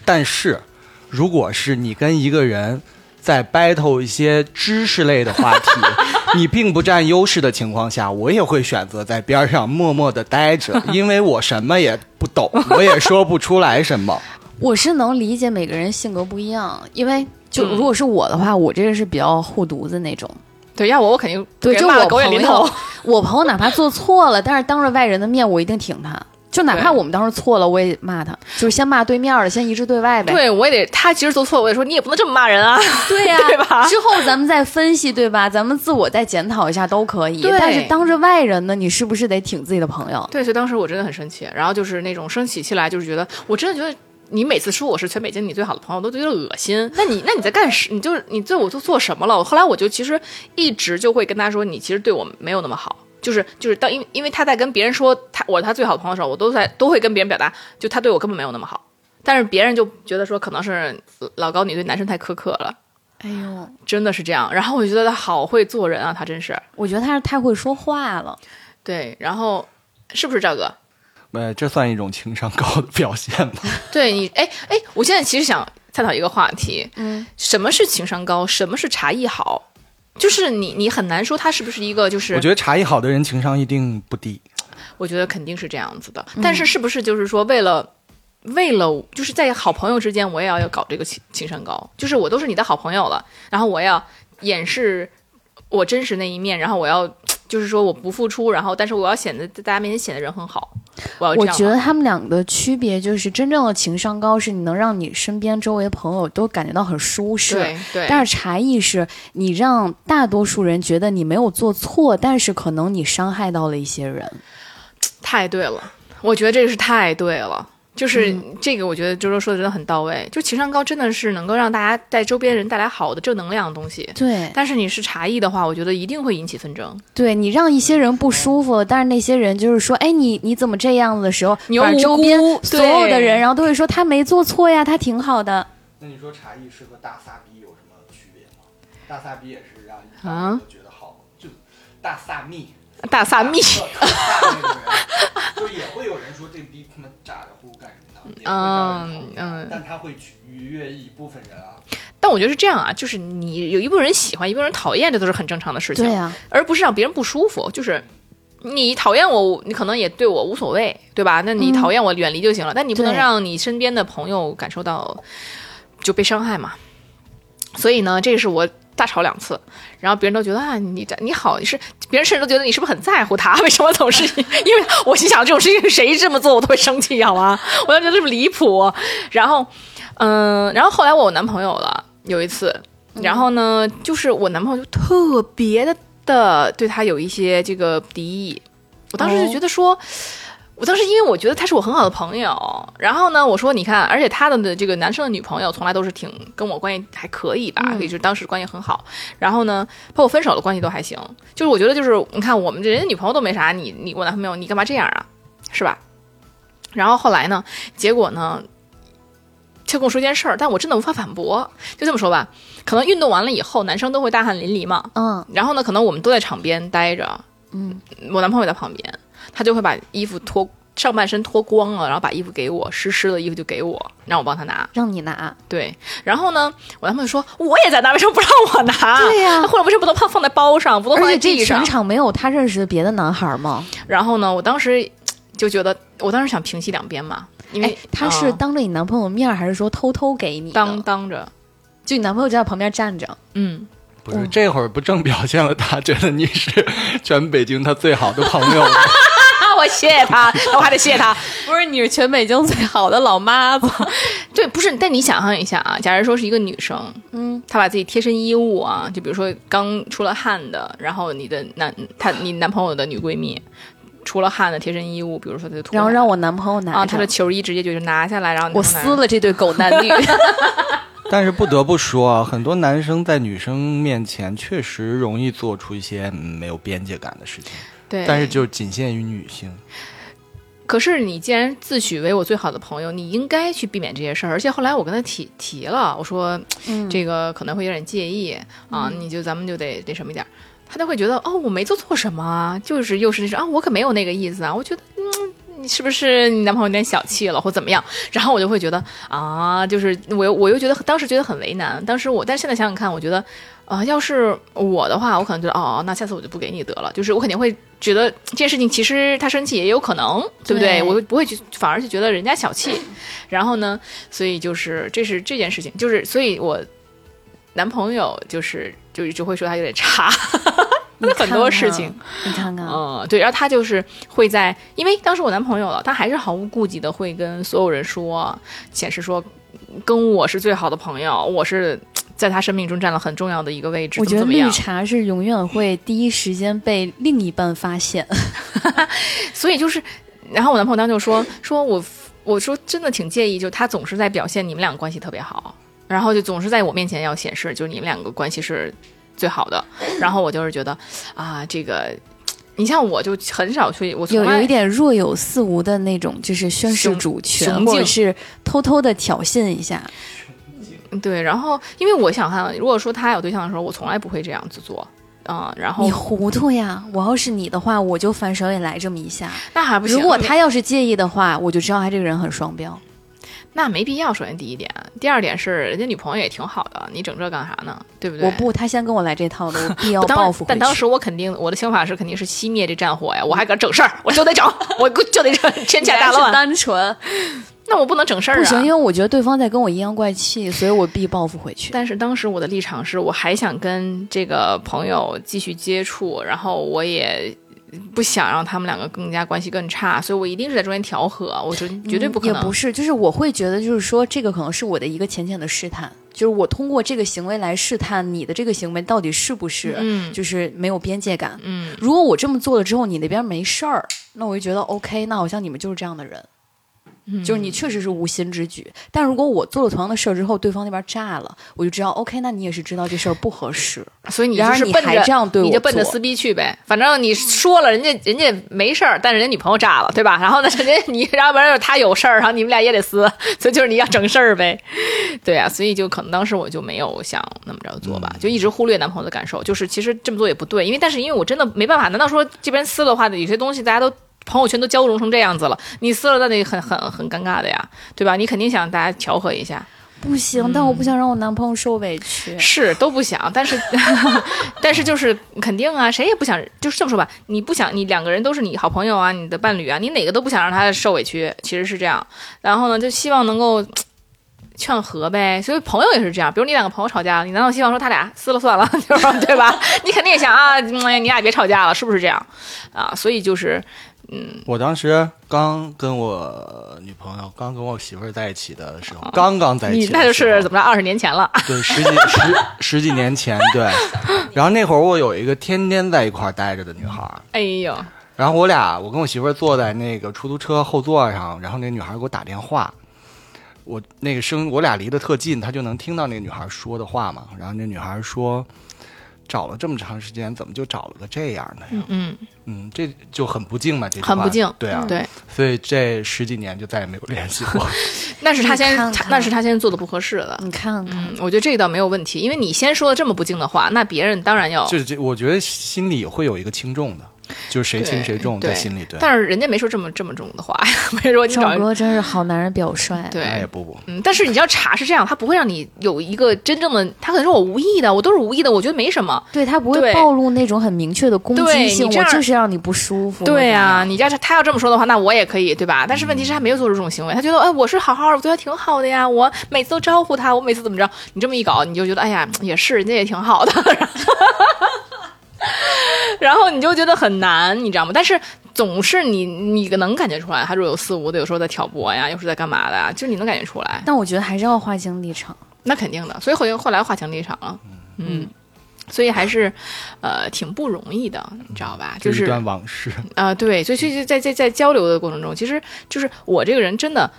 但是，如果是你跟一个人在 battle 一些知识类的话题，你并不占优势的情况下，我也会选择在边上默默的待着，因为我什么也不懂，我也说不出来什么。我是能理解每个人性格不一样，因为就嗯如果是我的话，我这个是比较护犊子那种。对，要我我肯定对，就我朋友我朋友哪怕做错了，但是当着外人的面，我一定挺他。就哪怕我们当时错了，我也骂他，就是先骂对面的，先一致对外呗。对我也得，他其实做错了，我也说你也不能这么骂人啊。对呀、对吧之后咱们再分析，对吧？咱们自我再检讨一下都可以。对但是当着外人呢，你是不是得挺自己的朋友？对，所以当时我真的很生气，然后就是那种生起气来，就是觉得我真的觉得。你每次说我是全北京你最好的朋友，我都觉得恶心。那你那你在干什？你就是你对我都做什么了？后来我就其实一直就会跟他说，你其实对我没有那么好。就是就是当因为因为他在跟别人说他我是他最好的朋友的时候，我都在都会跟别人表达，就他对我根本没有那么好。但是别人就觉得说可能是老高你对男生太苛刻了，哎呦，真的是这样。然后我就觉得他好会做人啊，他真是我觉得他是太会说话了。对。然后是不是赵哥？呃，这算一种情商高的表现吗？对你，哎哎，我现在其实想探讨一个话题，嗯，什么是情商高？什么是茶艺好？就是你，你很难说他是不是一个，就是我觉得茶艺好的人情商一定不低。我觉得肯定是这样子的。但是是不是就是说，为了为了就是在好朋友之间，我也要要搞这个情情商高？就是我都是你的好朋友了，然后我要掩饰我真实那一面，然后我要就是说我不付出，然后但是我要显得在大家面前显得人很好，我要。我觉得他们两个的区别就是，真正的情商高是你能让你身边周围朋友都感觉到很舒适。对对，但是茶艺是你让大多数人觉得你没有做错，但是可能你伤害到了一些人。太对了，我觉得这个是太对了。就是嗯这个，我觉得周周说的真的很到位。就情商高，真的是能够让大家在周边人带来好的正能量的东西。对，但是你是茶艺的话，我觉得一定会引起纷争。对你让一些人不舒服，但是那些人就是说，哎，你你怎么这样的时候，你把周边所有的人，然后都会说他没做错呀，他挺好的。那你说茶艺是和大撒逼有什么区别吗？大撒逼也是让人觉得好，就大撒蜜。大撒蜜，特撒那种人，就也会有人说这逼他妈咋的呼干什么的，也会让人讨厌嗯但他会去愉悦一部分人啊。但我觉得是这样啊，就是你有一部分人喜欢，一部分人讨厌，这都是很正常的事情。对呀、而不是让别人不舒服。就是你讨厌我，你可能也对我无所谓，对吧？那你嗯讨厌我，远离就行了。但你不能让你身边的朋友感受到就被伤害嘛。所以呢，这是我大吵两次，然后别人都觉得啊，你这你好，你是别人甚至都觉得你是不是很在乎他？为什么总是 因为我心想这种事情谁这么做我都会生气，好吗？我就觉得这么离谱。然后，嗯，然后后来我有男朋友了，有一次，然后呢，就是我男朋友就特别的的对他有一些这个敌意，我当时就觉得说。我当时因为我觉得他是我很好的朋友，然后呢，我说你看，而且他的这个男生的女朋友从来都是挺跟我关系还可以吧，也就是当时关系很好。然后呢，包括分手的关系都还行。就是我觉得就是你看我们这人家女朋友都没啥，你你我男朋友你干嘛这样啊，是吧？然后后来呢，结果呢，他跟我说件事儿，但我真的无法反驳。就这么说吧，可能运动完了以后，男生都会大汗淋漓嘛，嗯然后呢，可能我们都在场边待着，嗯，我男朋友在旁边，他就会把衣服脱上半身脱光了，然后把衣服给我，湿湿的衣服就给我，让我帮他拿。让你拿。对，然后呢，我男朋友说我也在拿，为什么不让我拿？对呀那或者为什么不能放放在包上，不都放在地上全？场没有他认识的别的男孩吗？然后呢，我当时就觉得，我当时想平息两边嘛，因为、哎，他是嗯当着你男朋友面儿，还是说偷偷给你？当当着，就你男朋友就在旁边站着。嗯，不是，这会儿不正表现了他觉得你是全北京他最好的朋友吗？谢谢他，我还得谢谢他。不是，你是全北京最好的老妈子。对，不是，但你想象一下啊，假如说是一个女生，嗯，她把自己贴身衣物啊，就比如说刚出了汗的，然后你的男她你男朋友的女闺蜜出了汗的贴身衣物，比如说她就脱然后让我男朋友拿。啊，她的球衣直接就拿下来，然后我撕了这对狗男女。但是不得不说啊，很多男生在女生面前确实容易做出一些嗯没有边界感的事情，对，但是就仅限于女性。可是你既然自诩为我最好的朋友，你应该去避免这些事儿。而且后来我跟他提提了，我说、嗯这个可能会有点介意啊，你就咱们就得那什么一点儿。他就会觉得哦，我没做错什么啊，就是又是那种啊，我可没有那个意思啊。我觉得嗯，你是不是你男朋友有点小气了或怎么样？然后我就会觉得啊，就是我又我又觉得当时觉得很为难。当时我，但是现在想想看，我觉得啊、要是我的话，我可能觉得哦，那下次我就不给你得了。就是我肯定会觉得这件事情其实他生气也有可能，对不对？对我不会去，反而是觉得人家小气。然后呢，所以就是这是这件事情，就是所以我男朋友就是就就会说他有点差。很多事情。你看看，嗯，对，然后他就是会在，因为当时我男朋友了，他还是毫无顾忌的会跟所有人说，显示说跟我是最好的朋友，我是在他生命中占了很重要的一个位置。我觉得？绿茶是永远会第一时间被另一半发现。所以就是，然后我男朋友当时就说，说我我说真的挺介意，就他总是在表现你们两个关系特别好，然后就总是在我面前要显示，就是你们两个关系是最好的，然后我就是觉得啊，这个。你像我就很少去，我有有一点若有似无的那种，就是宣示主权，或者是偷偷的挑衅一下。对，然后因为我想看，如果说他有对象的时候，我从来不会这样子做，嗯，然后你糊涂呀！我要是你的话，我就反手也来这么一下。那还不行。如果他要是介意的话，我就知道他这个人很双标。那没必要。首先第一点，第二点是人家女朋友也挺好的，你整这干啥呢？对不对？我不，他先跟我来这套的，我必要报复。但当时我肯定我的想法是肯定是熄灭这战火呀，我还搁整事儿，我就得整，我就得整天下大乱。单纯那我不能整事儿不行，因啊。为我觉得对方在跟我阴阳怪气，所以我必报复回去。但是当时我的立场是我还想跟这个朋友继续接触，然后我也不想让他们两个更加关系更差，所以我一定是在中间调和，我觉得绝对不可能。嗯也不是，就是我会觉得，就是说，这个可能是我的一个浅浅的试探，就是我通过这个行为来试探你的这个行为到底是不是，嗯就是没有边界感。嗯，如果我这么做了之后，你那边没事儿，那我就觉得 OK，那好像你们就是这样的人。嗯就是你确实是无心之举，但如果我做了同样的事儿之后，对方那边炸了，我就知道 OK，那你也是知道这事儿不合适。所以你就是奔着这样对我，你就奔着撕逼去呗。反正你说了，人家人家没事儿，但是人家女朋友炸了，对吧？然后呢，人家你要不然就是他有事儿，然后你们俩也得撕，所以就是你要整事儿呗。对啊，所以就可能当时我就没有想那么着做吧，就一直忽略男朋友的感受。就是其实这么做也不对，因为但是因为我真的没办法，难道说这边撕了的话，有些东西大家都。朋友圈都交融成这样子了，你撕了那得很很很尴尬的呀，对吧？你肯定想大家调和一下，不行，但我不想让我男朋友受委屈。是都不想，但是 但是就是肯定啊，谁也不想，就是这么说吧，你不想你两个人都是你好朋友啊，你的伴侣啊，你哪个都不想让他受委屈，其实是这样。然后呢，就希望能够劝和呗。所以朋友也是这样，比如你两个朋友吵架了，你难道希望说他俩撕了算了，就是说 对吧？你肯定也想啊，嗯你俩别吵架了，是不是这样啊？所以就是我当时刚跟我女朋友，刚跟我媳妇儿在一起的时候，刚刚在一你起那就是怎么着，二十年前了。对，十几十十几年前，对。然后那会儿我有一个天天在一块儿待着的女孩，哎呦，然后我俩，我跟我媳妇儿坐在那个出租车后座上，然后那女孩给我打电话，我那个声我俩离得特近，她就能听到那个女孩说的话嘛。然后那女孩说，找了这么长时间，怎么就找了个这样的呀？嗯，嗯，这就很不敬嘛，这句话很不敬对啊，对，所以这十几年就再也没有联系过。那是他先看，看那是他先做的不合适的。你看看，嗯，我觉得这个倒没有问题，因为你先说了这么不敬的话，那别人当然要就是这，我觉得心里会有一个轻重的，就是谁轻谁重对在心里。对，但是人家没说这么这么重的话，没说你找赵哥真是好男人表率。哎对呀，。不不，嗯，但是你知道茶是这样，他不会让你有一个真正的，他可能说我无意的，我都是无意的，我觉得没什么。对他不会暴露那种很明确的攻击性，我就是让你不舒服。对呀、呀、你要是他要这么说的话，那我也可以，对吧？但是问题是，他没有做出这种行为，他觉得，哎，我是好好的，我对他挺好的呀，我每次都招呼他，我每次怎么着？你这么一搞，你就觉得，哎呀，也是，人家也挺好的，然后你就觉得很难，你知道吗？但是总是你你能感觉出来，他若有似无的，有时候在挑拨呀，有时候在干嘛的呀，就是你能感觉出来，但我觉得还是要划清立场。那肯定的。所以后后来划清立场了，嗯。所以还是，呃，挺不容易的，你知道吧？就是一段往事。啊、对，所以其实在在在交流的过程中，其实就是我这个人真的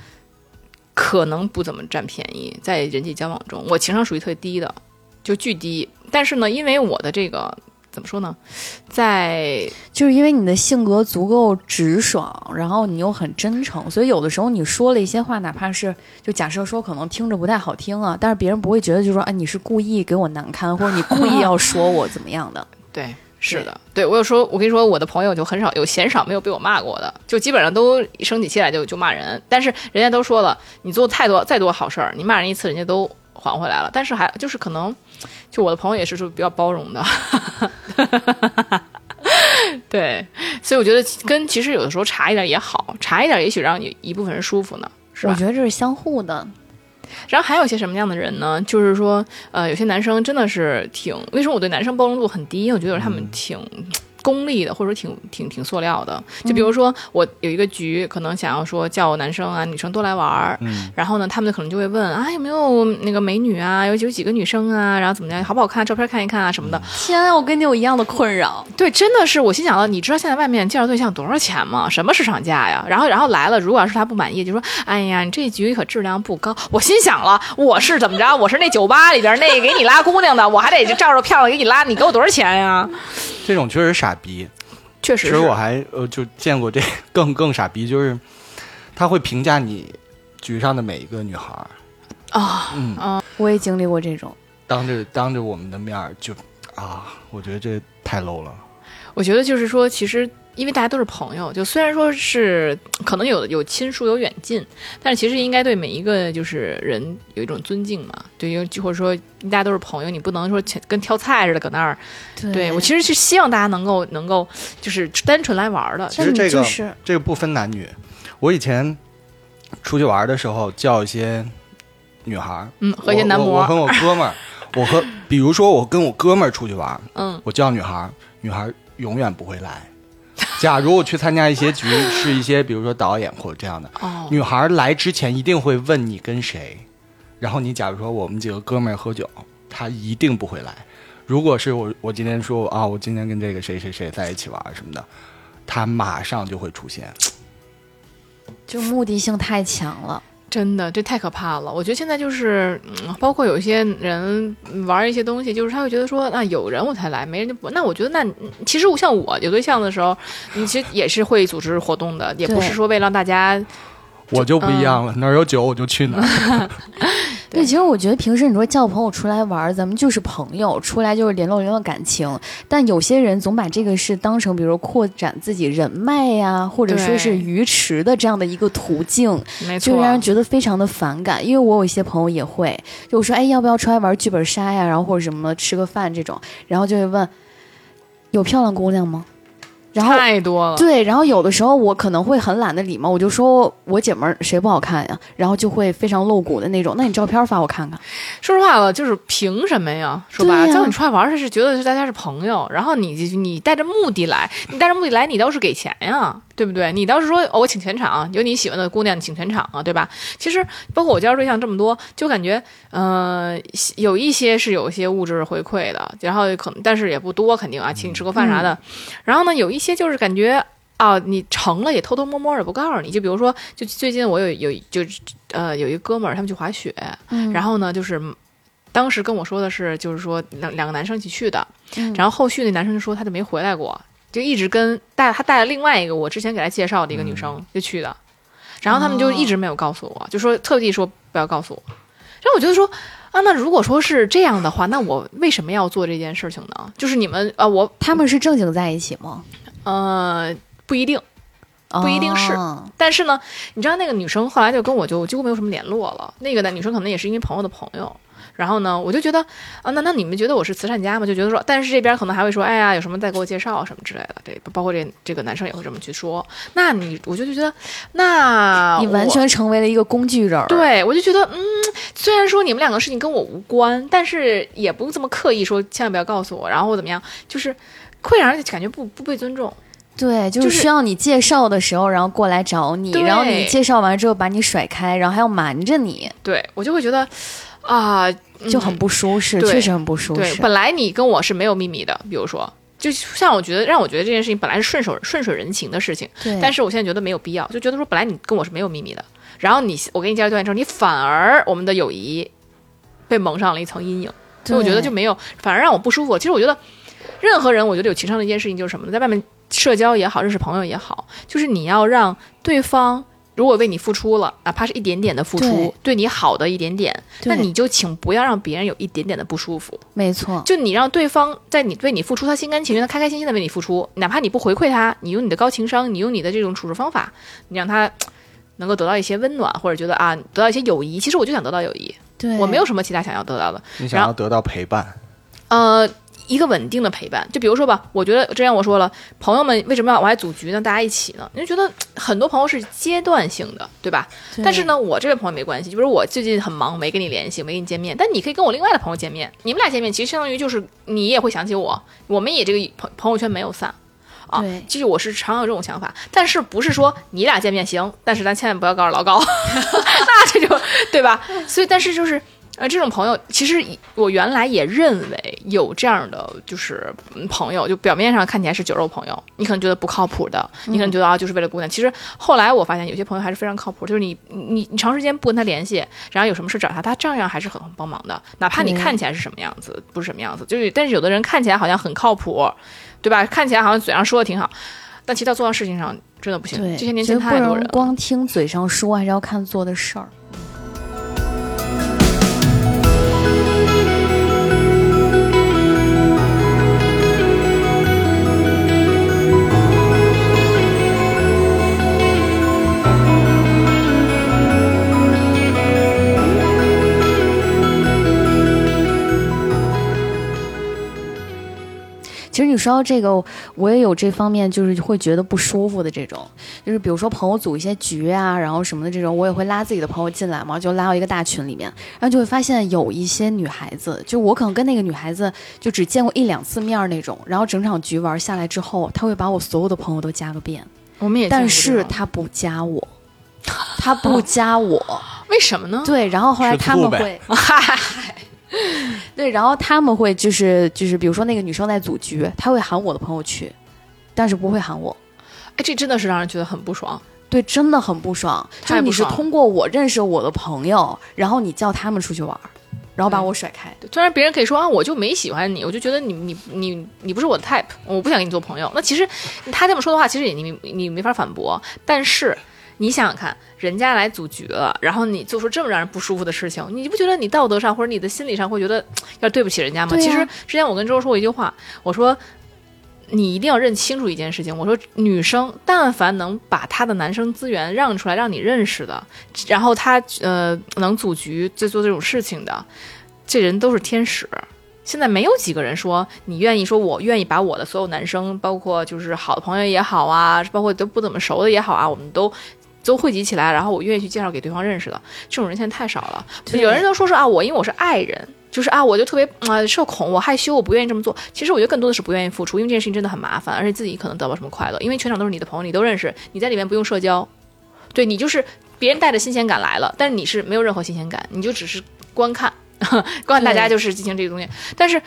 可能不怎么占便宜，在人际交往中，我情商属于特别低的，就巨低。但是呢，因为我的这个怎么说呢，在就是因为你的性格足够直爽，然后你又很真诚，所以有的时候你说了一些话，哪怕是就假设说可能听着不太好听啊，但是别人不会觉得就说啊你是故意给我难堪，或者你故意要说我怎么样的。对。是的，对我有时候，我跟你说，我的朋友就很少有鲜少没有被我骂过的，就基本上都一生起气来就就骂人。但是人家都说了，你做太多再多好事儿，你骂人一次，人家都还回来了。但是还就是可能，就我的朋友也是说比较包容的，对，所以我觉得跟其实有的时候查一点也好，查一点也许让你一部分人舒服呢，是吧？我觉得这是相互的。然后还有些什么样的人呢？就是说，呃，有些男生真的是挺……为什么我对男生包容度很低？因为我觉得他们挺。功利的，或者说挺挺挺塑料的。就比如说，我有一个局，可能想要说叫男生啊、女生都来玩儿，然后呢，他们可能就会问啊，有没有那个美女啊？有有几个女生啊？然后怎么样？好不好看？照片看一看啊什么的。天啊，我跟你有一样的困扰。对，真的是，我心想到，你知道现在外面介绍对象多少钱吗？什么市场价呀？然后，然后来了，如果要是他不满意，就说，哎呀，你这局可质量不高。我心想了，我是怎么着？我是那酒吧里边那给你拉姑娘的，我还得照着漂亮给你拉，你给我多少钱呀？这种确实傻逼。确实，其实我还呃就见过这 更更傻逼，就是他会评价你局上的每一个女孩儿啊，嗯啊，我也经历过这种，当着当着我们的面儿就啊，我觉得这太 low 了。我觉得就是说，其实。因为大家都是朋友，就虽然说是可能有有亲疏有远近，但是其实应该对每一个就是人有一种尊敬嘛。对，因为或者说大家都是朋友，你不能说跟挑菜似的搁那儿。对我其实是希望大家能够能够就是单纯来玩的。其实这个这个不分男女。我以前出去玩的时候叫一些女孩，嗯，和一些男模。我和我哥们儿，我和比如说我跟我哥们儿出去玩，嗯，我叫女孩，女孩永远不会来。假如我去参加一些局，是一些比如说导演或者这样的，女孩来之前一定会问你跟谁，然后你假如说我们几个哥们儿喝酒，她一定不会来。如果是我，我今天说啊，我今天跟这个谁谁谁在一起玩什么的，她马上就会出现，就目的性太强了。真的，这太可怕了。我觉得现在就是，嗯，包括有些人玩一些东西，就是他会觉得说，那有人我才来，没人就不。那我觉得，那其实像我有对象的时候，你其实也是会组织活动的，也不是说为了让大家。我就不一样了，哪儿有酒我就去哪儿。对，其实我觉得平时你说叫朋友出来玩，咱们就是朋友，出来就是联络联络感情。但有些人总把这个事当成，比如扩展自己人脉呀，或者说是鱼池的这样的一个途径，就让人觉得非常的反感。因为我有一些朋友也会，就我说，哎，要不要出来玩剧本杀呀？然后或者什么吃个饭这种，然后就会问，有漂亮姑娘吗？然后太多了，对，然后有的时候我可能会很懒得理嘛，我就说我姐们儿谁不好看呀，然后就会非常露骨的那种，那你照片发我看看。说实话了，就是凭什么呀？说白了，叫你出来玩是是觉得是大家是朋友，然后你你带着目的来，你带着目的来，你倒是给钱呀。对不对？你倒是说，我请全场，有你喜欢的姑娘，请全场啊，对吧？其实包括我介绍对象这么多，就感觉，呃，有一些是有一些物质回馈的，然后可能，但是也不多，肯定啊，请你吃个饭啥的。然后呢，有一些就是感觉啊，你成了也偷偷摸摸的不告诉你。就比如说，就最近我有有就呃有一哥们儿，他们去滑雪，然后呢，就是当时跟我说的是，就是说两两个男生一起去的，然后后续那男生就说他就没回来过。就一直跟带他带了另外一个我之前给他介绍的一个女生就去的，然后他们就一直没有告诉我，就说特地说不要告诉我。然后我觉得说啊，那如果说是这样的话，那我为什么要做这件事情呢？就是你们啊，我他们是正经在一起吗？呃，不一定，不一定是。但是呢，你知道那个女生后来就跟我就几乎没有什么联络了。那个的女生可能也是因为朋友的朋友。然后呢，我就觉得啊，那那你们觉得我是慈善家吗？就觉得说，但是这边可能还会说，哎呀，有什么再给我介绍什么之类的。这包括这这个男生也会这么去说。那你，我就觉得，那你完全成为了一个工具人。对，我就觉得，嗯，虽然说你们两个事情跟我无关，但是也不用这么刻意说，千万不要告诉我，然后怎么样，就是会让人感觉不不被尊重。对，就是需要你介绍的时候，然后过来找你，然后你介绍完之后把你甩开，然后还要瞒着你。对我就会觉得。啊，就很不舒适，确实很不舒适。对，本来你跟我是没有秘密的，比如说，就像我觉得让我觉得这件事情本来是顺手顺水人情的事情，对。但是我现在觉得没有必要，就觉得说本来你跟我是没有秘密的，然后你我给你介绍对象之后，你反而我们的友谊被蒙上了一层阴影，所以我觉得就没有，反而让我不舒服。其实我觉得任何人，我觉得有情商的一件事情就是什么呢？在外面社交也好，认识朋友也好，就是你要让对方。如果为你付出了，哪怕是一点点的付出，对你好的一点点，那你就请不要让别人有一点点的不舒服。没错，就你让对方在你为你付出，他心甘情愿，他开开心心的为你付出，哪怕你不回馈他，你用你的高情商，你用你的这种处事方法，你让他能够得到一些温暖，或者觉得啊，得到一些友谊。其实我就想得到友谊，对我没有什么其他想要得到的。你想要得到陪伴？呃。一个稳定的陪伴。就比如说吧，我觉得之前我说了，朋友们为什么要往外组局呢？大家一起呢？你就觉得很多朋友是阶段性的，对吧？但是呢，我这位朋友没关系，就比如我最近很忙，没跟你联系，没跟你见面，但你可以跟我另外的朋友见面，你们俩见面，其实相当于就是你也会想起我，我们也这个朋朋友圈没有散。啊对，其实我是常有这种想法，但是不是说你俩见面行，但是咱千万不要告诉老高，那这就对吧？所以，但是就是呃，这种朋友，其实我原来也认为有这样的就是嗯朋友，就表面上看起来是酒肉朋友，你可能觉得不靠谱的，你可能觉得啊就是为了姑娘。其实后来我发现有些朋友还是非常靠谱，就是你你你长时间不跟他联系，然后有什么事找他，他照样还是很帮忙的，哪怕你看起来是什么样子，不是什么样子，就是但是有的人看起来好像很靠谱，对吧？看起来好像嘴上说的挺好，但其实到做到事情上真的不行。对，这些年轻太多人。光听嘴上说，还是要看做的事儿。其实你说到这个，我也有这方面，就是会觉得不舒服的这种，就是比如说朋友组一些局啊，然后什么的这种，我也会拉自己的朋友进来嘛，就拉到一个大群里面，然后就会发现有一些女孩子，就我可能跟那个女孩子就只见过一两次面儿那种，然后整场局玩下来之后，她会把我所有的朋友都加个遍，我们也。但是她不加我，她不加我，为什么呢？对，然后后来他们会，对，然后他们会就是就是，比如说那个女生在组局，她会喊我的朋友去，但是不会喊我。哎，这真的是让人觉得很不爽。对，真的很不爽。就是你是通过我认识我的朋友，然后你叫他们出去玩儿，然后把我甩开。对虽然别人可以说啊，我就没喜欢你，我就觉得你你你你不是我的 type，我不想跟你做朋友。那其实他这么说的话，其实也你你没法反驳。但是你想想看，人家来组局了，然后你做出这么让人不舒服的事情，你不觉得你道德上或者你的心理上会觉得要对不起人家吗？其实之前我跟周周说过一句话，我说。你一定要认清楚一件事情。我说，女生但凡能把她的男生资源让出来让你认识的，然后她呃能组局在做这种事情的，这人都是天使。现在没有几个人说你愿意说，我愿意把我的所有男生，包括就是好的朋友也好啊，包括都不怎么熟的也好啊，我们都都汇集起来，然后我愿意去介绍给对方认识的，这种人现在太少了。有人都说是啊，我因为我是爱人，就是啊，我就特别啊、呃社恐，我害羞，我不愿意这么做。其实我觉得更多的是不愿意付出，因为这件事情真的很麻烦，而且自己可能得不到什么快乐，因为全场都是你的朋友，你都认识，你在里面不用社交，对你就是别人带着新鲜感来了，但是你是没有任何新鲜感，你就只是观看，观看大家就是进行这个东西。但是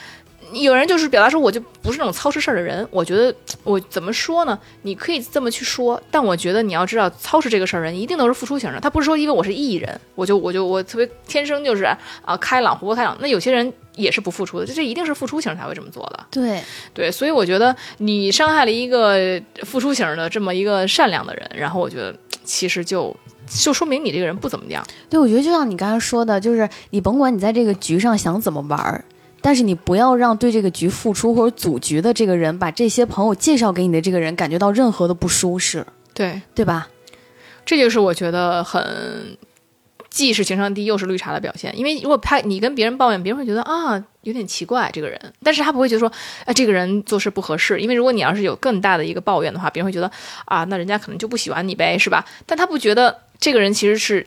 有人就是表达说，我就不是那种操持事儿的人。我觉得我怎么说呢？你可以这么去说，但我觉得你要知道，操持这个事儿人一定都是付出型的。他不是说因为我是艺人，我就我就我特别天生就是啊开朗活泼开朗。那有些人也是不付出的，这这一定是付出型才会这么做的。对，对，所以我觉得你伤害了一个付出型的这么一个善良的人，然后我觉得其实就就说明你这个人不怎么样。对，我觉得就像你刚才说的，就是你甭管你在这个局上想怎么玩儿，但是你不要让对这个局付出或者组局的这个人，把这些朋友介绍给你的这个人感觉到任何的不舒适，对，对吧？这就是我觉得很既是情商低又是绿茶的表现。因为如果他你跟别人抱怨，别人会觉得啊有点奇怪这个人，但是他不会觉得说啊这个人做事不合适。因为如果你要是有更大的一个抱怨的话，别人会觉得啊那人家可能就不喜欢你呗，是吧？但他不觉得这个人其实是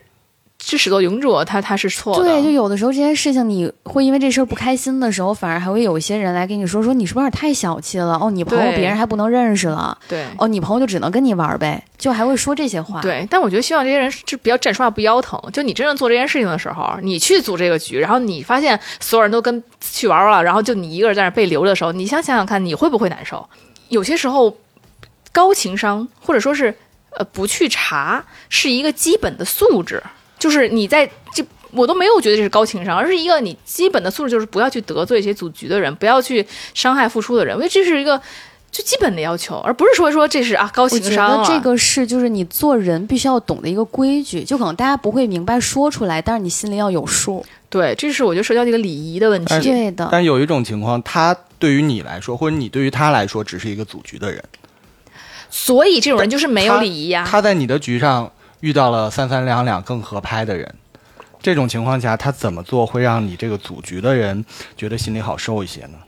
是始作俑者，他他是错的。对，就有的时候这件事情你会因为这事儿不开心的时候，反而还会有一些人来跟你说说你是不是有点太小气了？哦，你朋友别人还不能认识了，对哦，你朋友就只能跟你玩儿呗，就还会说这些话。对，但我觉得希望这些人就不要站说话不腰疼。就你真正做这件事情的时候，你去组这个局，然后你发现所有人都跟去玩了，然后就你一个人在那儿被留的时候，你想想想看，你会不会难受？有些时候，高情商或者说是呃不去查，是一个基本的素质，就是你在这。我都没有觉得这是高情商，而是一个你基本的素质，就是不要去得罪一些组局的人，不要去伤害付出的人。我觉得这是一个最基本的要求，而不是说说这是啊高情商了。得这个是就是你做人必须要懂的一个规矩，就可能大家不会明白说出来，但是你心里要有数。对，这是我觉得社交的一个礼仪的问题。对的，但有一种情况，他对于你来说，或者你对于他来说，只是一个组局的人。所以这种人就是没有礼仪呀、他在你的局上遇到了三三两两更合拍的人，这种情况下，他怎么做会让你这个组局的人觉得心里好受一些呢？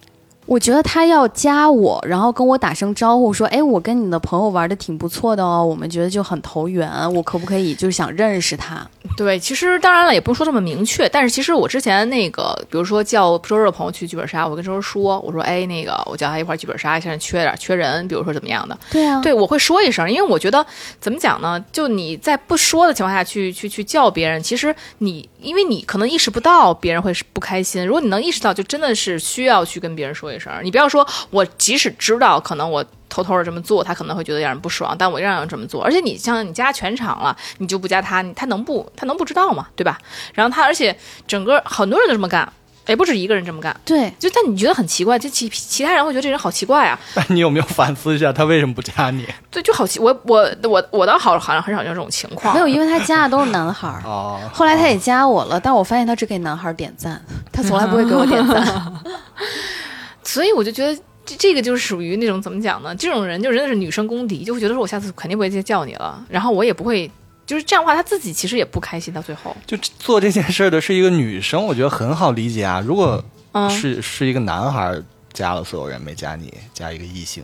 我觉得他要加我，然后跟我打声招呼，说：“哎，我跟你的朋友玩的挺不错的哦，我们觉得就很投缘，我可不可以就是想认识他？”对，其实当然了，也不用说这么明确，但是其实我之前那个，比如说叫周周的朋友去剧本杀，我跟周周说，我说：“哎，那个我叫他一块剧本杀，现在缺点缺人，比如说怎么样的。”对啊，对，我会说一声，因为我觉得怎么讲呢？就你在不说的情况下去去去叫别人，其实你因为你可能意识不到别人会不开心，如果你能意识到，就真的是需要去跟别人说一声，你不要说。我即使知道可能我偷偷的这么做，他可能会觉得让人不爽，但我仍然这么做。而且你像你加全场了，你就不加他，他能不他能不知道吗？对吧？然后他而且整个很多人都这么干，也不止一个人这么干。对，就但你觉得很奇怪，就其其他人会觉得这人好奇怪啊。那你有没有反思一下他为什么不加你？对，就好奇我我我我倒好好像很少有这种情况。没有，因为他加的都是男孩儿。哦。后来他也加我了，但我发现他只给男孩点赞，他从来不会给我点赞。所以我就觉得。这这个就是属于那种怎么讲呢？这种人就真的是女生公敌，就会觉得说我下次肯定不会再叫你了，然后我也不会，就是这样的话，他自己其实也不开心。到最后，就做这件事的是一个女生，我觉得很好理解啊。如果是是一个男孩加了所有人没加你，加一个异性，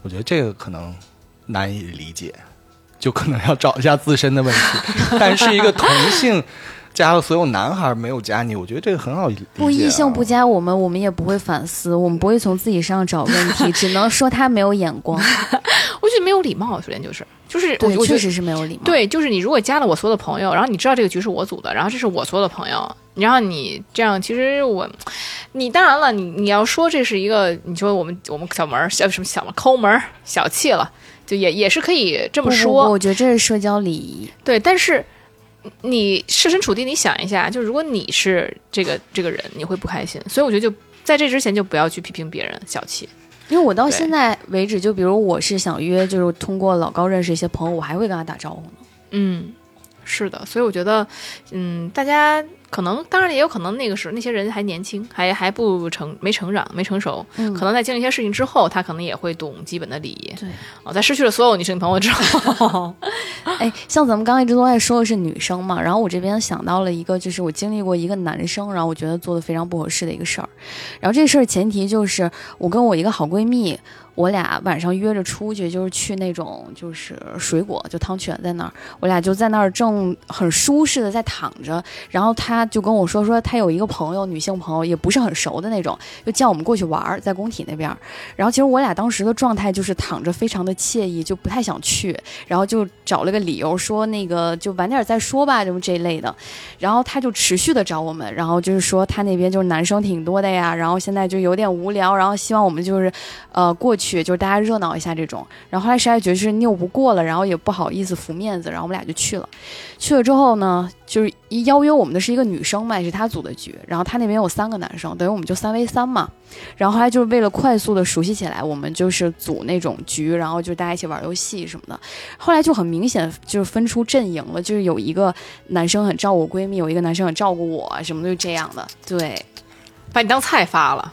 我觉得这个可能难以理解，就可能要找一下自身的问题。但是一个同性。加了所有男孩没有加你，我觉得这个很好理解。不异性不加我们，我们也不会反思，我们不会从自己身上找问题，只能说他没有眼光。我觉得没有礼貌，首先就是就是对，确实是没有礼貌。对，就是你如果加了我所有的朋友，然后你知道这个局是我组的，然后这是我所有的朋友，然后你这样，其实我，你当然了，你你要说这是一个，你说我们我们小门小什么小门抠门小气了，就也也是可以这么说。我觉得这是社交礼仪。对，但是。你设身处地，你想一下，就如果你是这个这个人，你会不开心。所以我觉得，就在这之前，就不要去批评别人小气。因为我到现在为止，就比如我是想约，就是通过老高认识一些朋友，我还会跟他打招呼呢。嗯，是的。所以我觉得，嗯，大家。可能，当然也有可能，那个时候那些人还年轻，还还不成，没成长，没成熟。嗯，可能在经历一些事情之后，他可能也会懂基本的礼仪。对，哦，在失去了所有女性朋友之后，哎，像咱们刚刚一直都在说的是女生嘛，然后我这边想到了一个，就是我经历过一个男生，然后我觉得做的非常不合适的一个事儿。然后这事儿前提就是我跟我一个好闺蜜。我俩晚上约着出去，就是去那种就是水果，就汤泉在那儿。我俩就在那儿正很舒适的在躺着，然后他就跟我说说他有一个朋友，女性朋友也不是很熟的那种，就叫我们过去玩，在工体那边。然后其实我俩当时的状态就是躺着非常的惬意，就不太想去，然后就找了个理由说那个就晚点再说吧，就这一类的。然后他就持续的找我们，然后就是说他那边就是男生挺多的呀，然后现在就有点无聊，然后希望我们就是呃过去。去就是大家热闹一下这种，然后后来实在觉得是拗不过了，然后也不好意思服面子，然后我们俩就去了。去了之后呢，就是邀约我们的是一个女生嘛，也是她组的局，然后她那边有三个男生，等于我们就三 v 三嘛。然后后来就是为了快速的熟悉起来，我们就是组那种局，然后就大家一起玩游戏什么的。后来就很明显就是分出阵营了，就是有一个男生很照顾我闺蜜，有一个男生很照顾我，什么就这样的。对，把你当菜发了。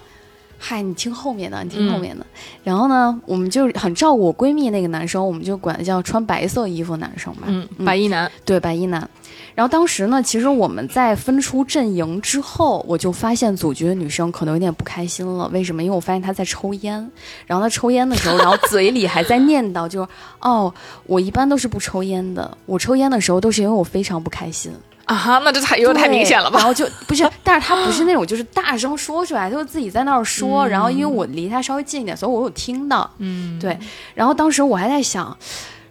嗨，你听后面的，你听后面的。然后呢，我们就很照顾我闺蜜那个男生，我们就管他叫穿白色衣服男生吧。嗯，白衣男，对，白衣男。然后当时呢，其实我们在分出阵营之后，我就发现组局的女生可能有点不开心了。为什么？因为我发现她在抽烟。然后她抽烟的时候，然后嘴里还在念叨，就哦，我一般都是不抽烟的。我抽烟的时候都是因为我非常不开心。啊哈，那这太有点太明显了吧？然后就不是，但是他不是那种就是大声说出来，就自己在那儿说。然后因为我离他稍微近一点，所以我有听到。嗯，对。然后当时我还在想，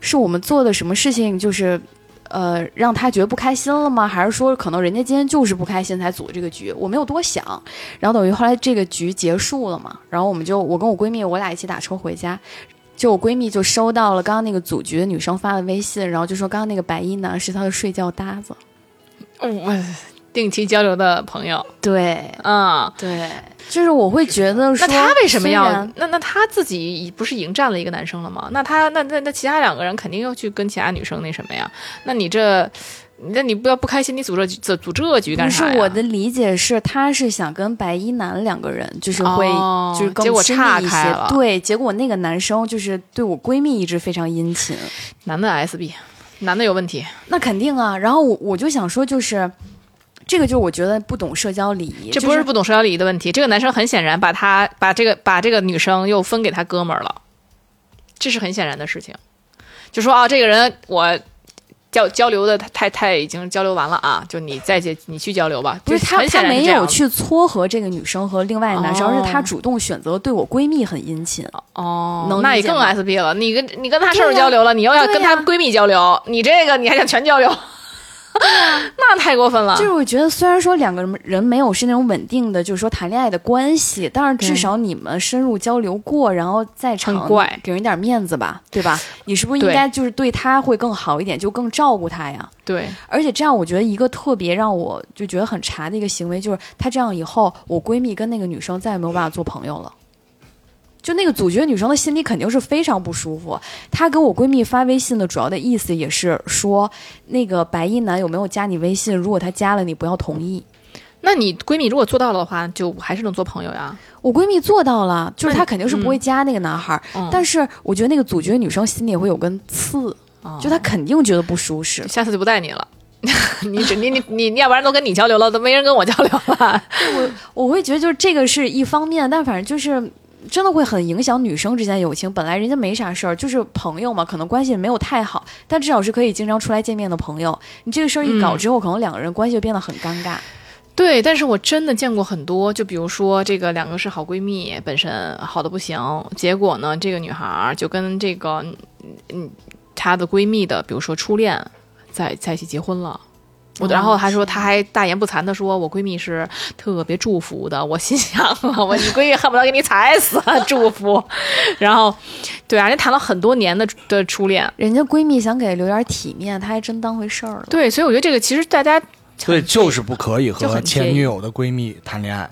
是我们做的什么事情，就是呃让他觉得不开心了吗？还是说可能人家今天就是不开心才组这个局？我没有多想。然后等于后来这个局结束了嘛，然后我们就我跟我闺蜜我俩一起打车回家，就我闺蜜就收到了刚刚那个组局的女生发的微信，然后就说刚刚那个白衣男是她的睡觉搭子。嗯，定期交流的朋友，对，嗯，对，就是我会觉得，那他为什么要？那那他自己不是迎战了一个男生了吗？那他那那那其他两个人肯定要去跟其他女生那什么呀？那你这，那你不要不开心？你组这组组这局干啥？不是我的理解是，他是想跟白衣男两个人，就是会就是更亲密一些。对，结果那个男生就是对我闺蜜一直非常殷勤，男的 SB。男的有问题，那肯定啊。然后我我就想说，就是这个就是我觉得不懂社交礼仪，这不是不懂社交礼仪的问题，这个男生很显然把他把这个把这个女生又分给他哥们儿了，这是很显然的事情。就说啊，这个人我交交流的太太已经交流完了啊，就你再去你去交流吧。不是他，他没有去撮合这个女生和另外男生，哦而是他主动选择对我闺蜜很殷勤。哦，那也更 SB 了。你跟你跟他深入对呀交流了，你又要跟对呀她闺蜜交流，你这个你还想全交流，那太过分了。就是我觉得，虽然说两个人没有是那种稳定的，就是说谈恋爱的关系，但是至少你们深入交流过，然后在场给人点面子吧，对吧？你是不是应该就是对他会更好一点，就更照顾他呀？对，而且这样，我觉得一个特别让我就觉得很茶的一个行为，就是他这样以后，我闺蜜跟那个女生再也没有办法做朋友了。就那个主角女生的心里肯定是非常不舒服。她给我闺蜜发微信的主要的意思也是说，那个白衣男有没有加你微信？如果他加了，你不要同意。那你闺蜜如果做到了的话，就还是能做朋友呀。我闺蜜做到了，就是她肯定是不会加那个男孩但是我觉得那个主角女生心里也会有根刺，哦就她肯定觉得不舒适。下次就不带你了。你只你你你你要不然都跟你交流了，都没人跟我交流了。我我会觉得就是这个是一方面，但反正就是。真的会很影响女生之间友情。本来人家没啥事儿，就是朋友嘛，可能关系没有太好，但至少是可以经常出来见面的朋友。你这个事儿一搞之后，可能两个人关系就变得很尴尬。对，但是我真的见过很多，就比如说这个两个是好闺蜜，本身好的不行，结果呢，这个女孩儿就跟这个嗯她的闺蜜的，比如说初恋，在在一起结婚了。我然后还说，她还大言不惭的说，我闺蜜是特别祝福的。我心想，我你闺蜜恨不得给你踩死，祝福。然后，对啊，人家谈了很多年的的初恋，人家闺蜜想给留点体面，她还真当回事儿了。对，所以我觉得这个其实大家所以就是不可以和前女友的闺蜜谈恋爱，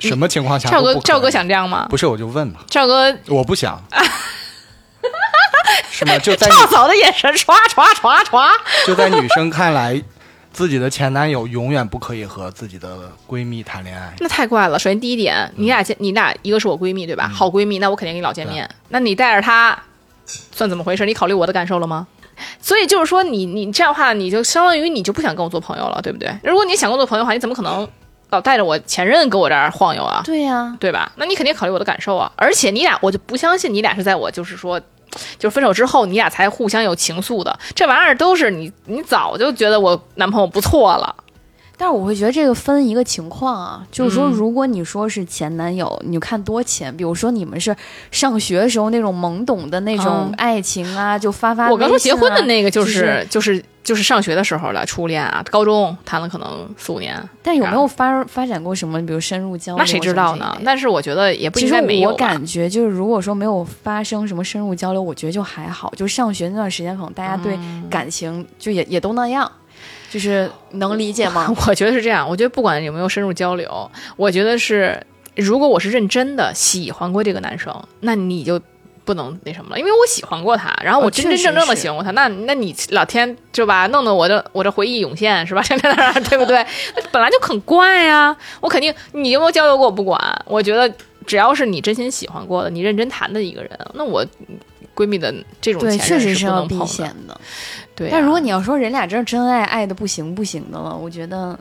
什么情况下赵哥赵哥想这样吗？不是我就问嘛，赵哥我不想，是吗？就在赵嫂的眼神唰唰唰唰。就在女生看来，自己的前男友永远不可以和自己的闺蜜谈恋爱。那太怪了。首先第一点，你俩见你俩一个是我闺蜜对吧？好闺蜜，那我肯定跟你老见面。那你带着她，算怎么回事？你考虑我的感受了吗？所以就是说你，你这样的话，你就相当于你就不想跟我做朋友了，对不对？如果你想跟我做朋友的话，你怎么可能老带着我前任跟我这儿晃悠啊？对呀、对吧？那你肯定考虑我的感受啊。而且你俩，我就不相信你俩是在我就是说，就是分手之后，你俩才互相有情愫的。这玩意儿都是你，你早就觉得我男朋友不错了。但是我会觉得这个分一个情况啊，就是说，嗯如果你说是前男友，你就看多前，比如说你们是上学时候那种懵懂的那种嗯爱情啊，就发发、我刚说结婚的那个就就是就是就是上学的时候了初恋啊，高中谈了可能四五年，但有没有发发展过什么，比如深入交流？那谁知道呢？但是我觉得也不应该没有我。感觉就是，如果说没有发生什么深入交流，我觉得就还好。就上学那段时间，可能大家对嗯感情就也、也都那样，就是能理解吗？我觉得是这样，我觉得不管有没有深入交流，我觉得是，如果我是认真的喜欢过这个男生，那你就不能那什么了，因为我喜欢过他，然后我哦真真正正的喜欢过他，那那你老天就吧，弄得我的我的回忆涌现是吧？现在那儿对不对？那 本来就很怪呀、我肯定你有没有交流过我不管，我觉得只要是你真心喜欢过的，你认真谈的一个人，那我闺蜜的这种确实要避是能碰的。嫌的。对、啊，但如果你要说人俩真是真爱，爱的不行不行的了，我觉得，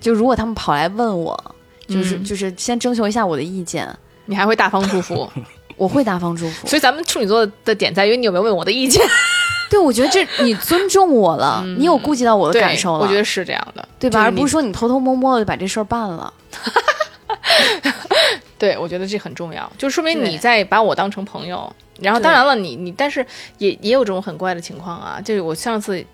就如果他们跑来问我，就是、嗯就是先征求一下我的意见，你还会大方祝福，我会大方祝福。所以咱们处女座的点在于你有没有问我的意见。对，我觉得这你尊重我了，你有顾及到我的，感受了，我觉得是这样的，对吧？而不是说你偷偷摸摸的就把这事儿办了。对，我觉得这很重要，就说明你在把我当成朋友。然后，当然了，你你，但是也也有这种很怪的情况啊。就是我上次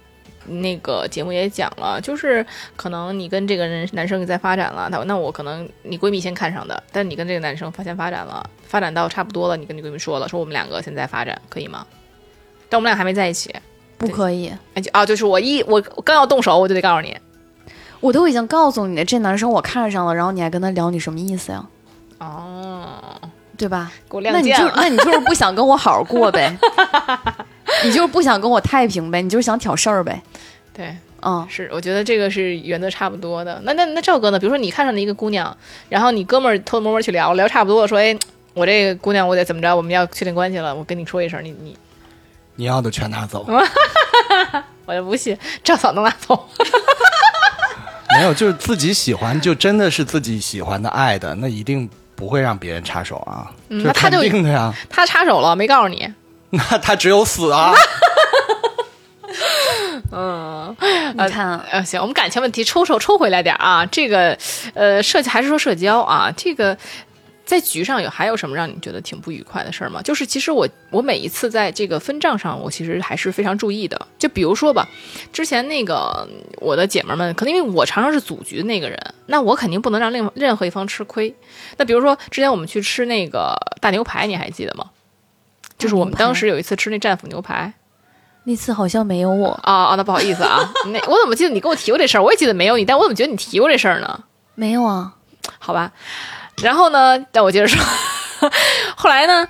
那个节目也讲了，就是可能你跟这个人男生在发展了，那那我可能你闺蜜先看上的，但你跟这个男生发现发展了，发展到差不多了，你跟你闺蜜说了，说我们两个现在发展可以吗？但我们俩还没在一起，不可以，啊，就是我一我我刚要动手，我就得告诉你，我都已经告诉你了，这男生我看上了，然后你还跟他聊，你什么意思呀？哦，对吧？给我那你就。那你就是不想跟我好好过呗，你就是不想跟我太平呗，你就是想挑事儿呗。对，嗯，是，我觉得这个是原则差不多的。那那那赵哥呢？比如说你看上了一个姑娘，然后你哥们儿偷偷摸摸去聊，聊差不多了，说，哎，我这个姑娘我得怎么着？我们要确定关系了，我跟你说一声，你你，你要的全拿走，我就不信赵嫂能拿走。没有，就是自己喜欢，就真的是自己喜欢的、爱的，那一定不会让别人插手啊。这肯嗯那他就定的呀，他插手了，没告诉你。那他只有死啊。嗯你看啊，呃，行，我们感情问题抽抽抽回来点儿啊。这个，呃，社还是说社交啊，这个在局上有还有什么让你觉得挺不愉快的事儿吗？就是其实我我每一次在这个分账上，我其实还是非常注意的。就比如说吧，之前那个我的姐妹儿们，可能因为我常常是组局的那个人，那我肯定不能让另任何一方吃亏。那比如说之前我们去吃那个大牛排，你还记得吗？就是我们当时有一次吃那战斧牛排，那次好像没有我，啊啊，那不好意思啊，那我怎么记得你跟我提过这事儿？我也记得没有你，但我怎么觉得你提过这事儿呢？没有啊。好吧，然后呢，但我接着说，后来呢，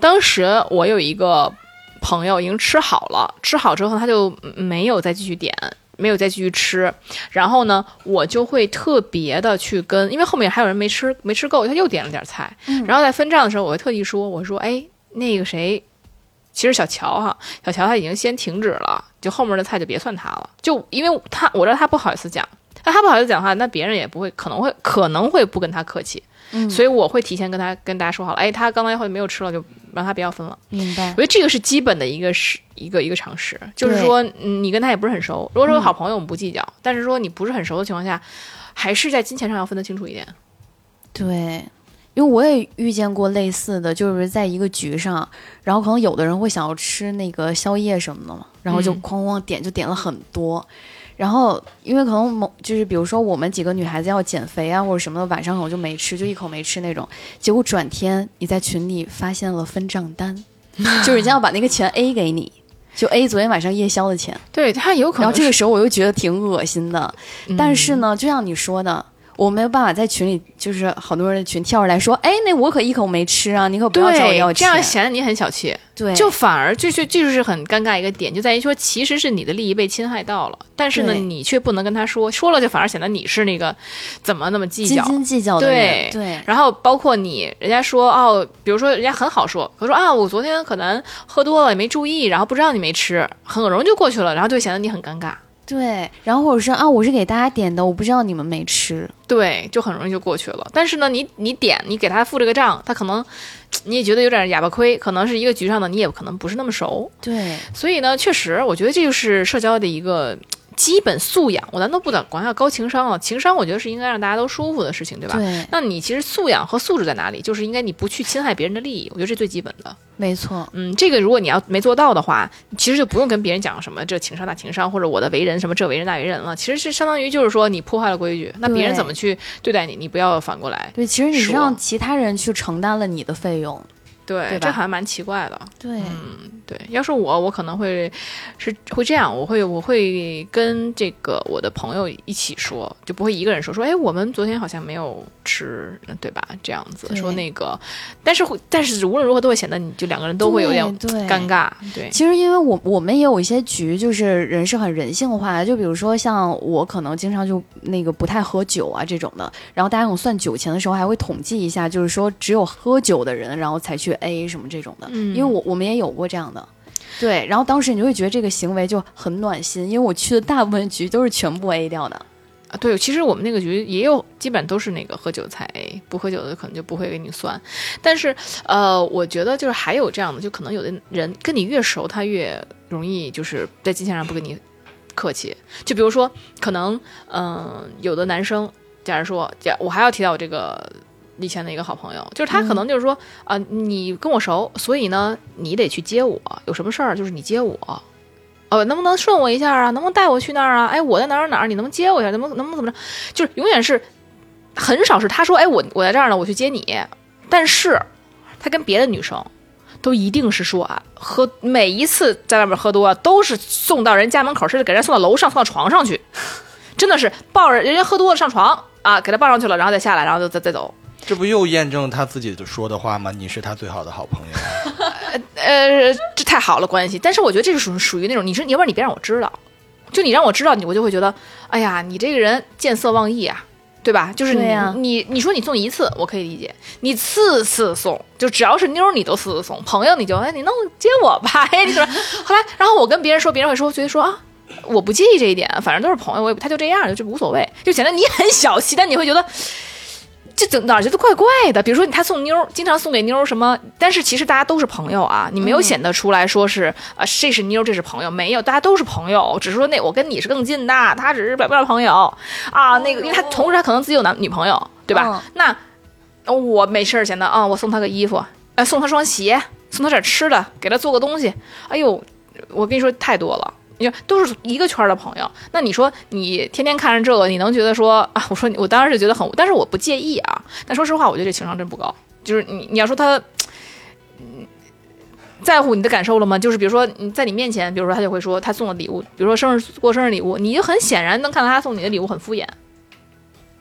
当时我有一个朋友已经吃好了，吃好之后他就没有再继续点。没有再继续吃，然后呢，我就会特别的去跟，因为后面还有人没吃没吃够，他又点了点菜，然后在分账的时候，我会特地说，我说，哎，那个谁，其实小乔哈，小乔他已经先停止了，就后面的菜就别算他了，就因为他我知道他不好意思讲，那他不好意思讲话，那别人也不会可能会可能会不跟他客气，嗯所以我会提前跟他跟大家说好了，哎，他刚才会没有吃了，就让他不要分了。明白我觉。得这个是基本的一个是一个一个常识，就是说嗯你跟他也不是很熟，如果说好朋友我们不计较，但是说你不是很熟的情况下，还是在金钱上要分得清楚一点。对，因为我也遇见过类似的，就是在一个局上，然后可能有的人会想要吃那个宵夜什么的嘛，然后就嗯哐哐点，就点了很多。然后，因为可能某就是比如说我们几个女孩子要减肥啊或者什么的，晚上可能就没吃，就一口没吃那种。结果转天你在群里发现了分账单，就是人家要把那个钱 A 给你，就 A 昨天晚上夜宵的钱。对他有可能，然后这个时候我又觉得挺恶心的，嗯但是呢，就像你说的，我没有办法在群里，就是好多人的群跳出来说，哎，那我可一口没吃啊，你可不要找我要对，这。样显得你很小气，对，就反而就是这就是很尴尬一个点，就在于说其实是你的利益被侵害到了，但是呢你却不能跟他说，说了就反而显得你是那个怎么那么计较。斤斤计较的人，对。然后包括你，人家说哦，比如说人家很好说，我说啊，我昨天可能喝多了也没注意，然后不知道你没吃，很容易就过去了，然后就显得你很尴尬，对，然后或者是啊，我是给大家点的，我不知道你们没吃，对，就很容易就过去了。但是呢，你你点，你给他付这个账，他可能你也觉得有点哑巴亏，可能是一个局上的，你也可能不是那么熟，对，所以呢，确实，我觉得这就是社交的一个基本素养。我咱都不讲光要高情商了，情商我觉得是应该让大家都舒服的事情，对吧？对，那你其实素养和素质在哪里？就是应该你不去侵害别人的利益，我觉得这最基本的。没错，嗯，这个如果你要没做到的话，其实就不用跟别人讲什么这情商那情商，或者我的为人什么这为人那为人了。其实是相当于就是说你破坏了规矩，那别人怎么去对待你，你不要反过来。对，其实你是让其他人去承担了你的费用，对，这还蛮奇怪的。对，嗯对，要是我，我可能会是会这样，我会我会跟这个我的朋友一起说，就不会一个人说说，哎，我们昨天好像没有吃，对吧？这样子说那个，但是会，但是无论如何都会显得你就两个人都会有点尴尬，对，其实，因为我我们也有一些局，就是人是很人性化的，就比如说像我可能经常就那个不太喝酒啊这种的，然后大家有算酒钱的时候还会统计一下，就是说只有喝酒的人，然后才去 A 什么这种的，嗯因为我我们也有过这样的。对，然后当时你就会觉得这个行为就很暖心，因为我去的大部分局都是全部 A 掉的。啊，对，其实我们那个局也有，基本都是那个喝酒才 A，不喝酒的可能就不会给你算。但是，呃，我觉得就是还有这样的，就可能有的人跟你越熟，他越容易就是在金钱上不跟你客气。就比如说，可能，嗯、有的男生，假如说，假我还要提到我这个以前的一个好朋友，就是他可能就是说，啊、你跟我熟，所以呢，你得去接我，有什么事儿就是你接我。呃，能不能顺我一下啊？能不能带我去那儿啊？哎，我在哪儿哪儿，你能不能接我一下？能不能能不能怎么着？就是永远是很少是他说，哎，我我在这儿呢，我去接你。但是他跟别的女生都一定是说啊，喝每一次在外面喝多，都是送到人家门口，甚至给人送到楼上，送到床上去，真的是抱着人家喝多了上床啊，给他抱上去了，然后再下来，然后就再再走。这不又验证他自己的说的话吗？你是他最好的好朋友。呃，这太好了关系，但是我觉得这是属于属于那种，你说你要不然你别让我知道，就你让我知道，你我就会觉得，哎呀，你这个人见色忘义啊，对吧？就是你、你你说你送一次我可以理解，你次次送，就只要是妞儿你都次次送，朋友你就哎你弄接我吧，哎你怎么？后来然后我跟别人说，别人会说觉得说啊。我不介意这一点，反正都是朋友，我也他就这样，就无所谓，就显得你很小气，但你会觉得。这怎哪儿觉得怪怪的？比如说他送妞，经常送给妞什么，但是其实大家都是朋友啊，你没有显得出来说是啊，这是妞，这是朋友，没有，大家都是朋友，只是说那我跟你是更近的，他只是表面朋友啊，那个，因为他同时他可能自己有男女朋友，对吧？那我没事儿闲的啊，我送他个衣服，哎，送他双鞋，送他点吃的，给他做个东西，哎呦，我跟你说太多了。你就都是一个圈的朋友，那你说你天天看着这个，你能觉得说啊？我说我当然是觉得很，但是我不介意啊。但说实话，我觉得这情商真不高。就是你你要说他，在乎你的感受了吗？就是比如说你在你面前，比如说他就会说他送的礼物，比如说生日过生日礼物，你就很显然能看到他送你的礼物很敷衍。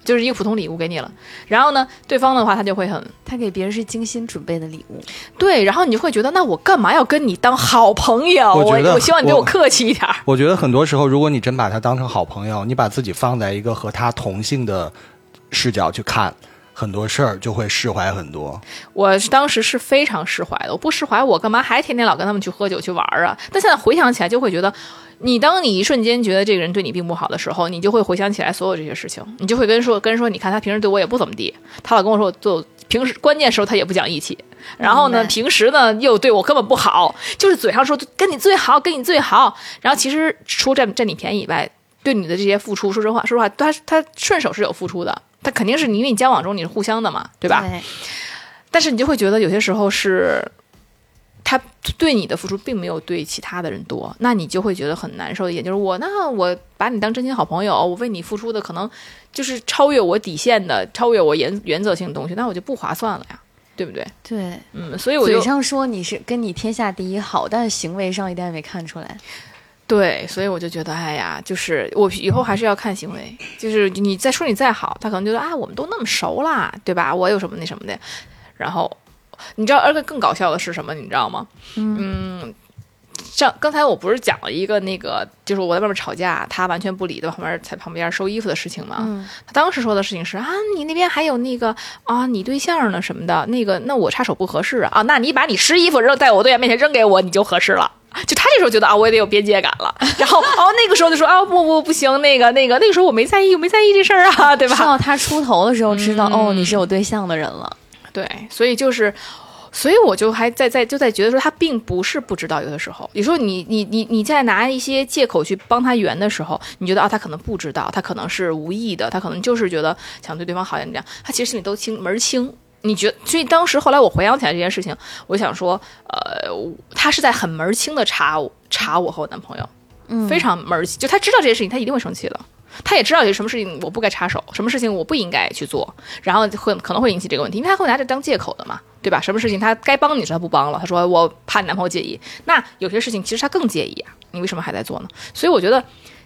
就是一个普通礼物给你了，然后呢，对方的话他就会很，他给别人是精心准备的礼物，对，然后你就会觉得，那我干嘛要跟你当好朋友？我觉得我希望你对我客气一点。我觉得很多时候，如果你真把他当成好朋友，你把自己放在一个和他同性的视角去看很多事儿，就会释怀很多。我当时是非常释怀的，我不释怀，我干嘛还天天老跟他们去喝酒去玩啊？但现在回想起来，就会觉得。你当你一瞬间觉得这个人对你并不好的时候，你就会回想起来所有这些事情，你就会跟说跟说，你看他平时对我也不怎么地，他老跟我说我做平时关键时候他也不讲义气，然后呢平时呢又对我根本不好，就是嘴上说跟你最好跟你最好，然后其实除占占你便宜以外，对你的这些付出，说实话说实话，他他顺手是有付出的，他肯定是因为你交往中你是互相的嘛，对吧？对。但是你就会觉得有些时候是。他对你的付出并没有对其他的人多，那你就会觉得很难受一点。就是我，那我把你当真心好朋友，我为你付出的可能就是超越我底线的、超越我原原则性的东西，那我就不划算了呀，对不对？对，嗯，所以我嘴上说你是跟你天下第一好，但是行为上一点也没看出来。对，所以我就觉得，哎呀，就是我以后还是要看行为。就是你再说你再好，他可能觉得啊，我们都那么熟啦，对吧？我有什么那什么的，然后。你知道，而且更搞笑的是什么？你知道吗？嗯，像刚才我不是讲了一个那个，就是我在外面吵架，他完全不理的旁边在旁边收衣服的事情吗？嗯，他当时说的事情是啊，你那边还有那个啊，你对象呢什么的，那个那我插手不合适啊啊，那你把你湿衣服扔在我对象面前扔给我，你就合适了。就他这时候觉得啊，我也得有边界感了。然后哦，那个时候就说啊，不不不行，那个那个那个时候我没在意，我没在意这事儿啊，对吧？到他出头的时候，知道哦，你是有对象的人了。对，所以就是，所以我就还在在就在觉得说他并不是不知道，有的时候，有时候你你你你在拿一些借口去帮他圆的时候，你觉得啊，他可能不知道，他可能是无意的，他可能就是觉得想对对方好一点，这样，他其实心里都清门清。你觉，所以当时后来我回想起来这件事情，我想说，呃，他是在很门清的查查我和我男朋友，嗯，非常门清，就他知道这件事情，他一定会生气的。他也知道有什么事情我不该插手，什么事情我不应该去做，然后会可能会引起这个问题，因为他会拿这当借口的嘛，对吧？什么事情他该帮你时他不帮了，他说我怕你男朋友介意，那有些事情其实他更介意啊，你为什么还在做呢？所以我觉得，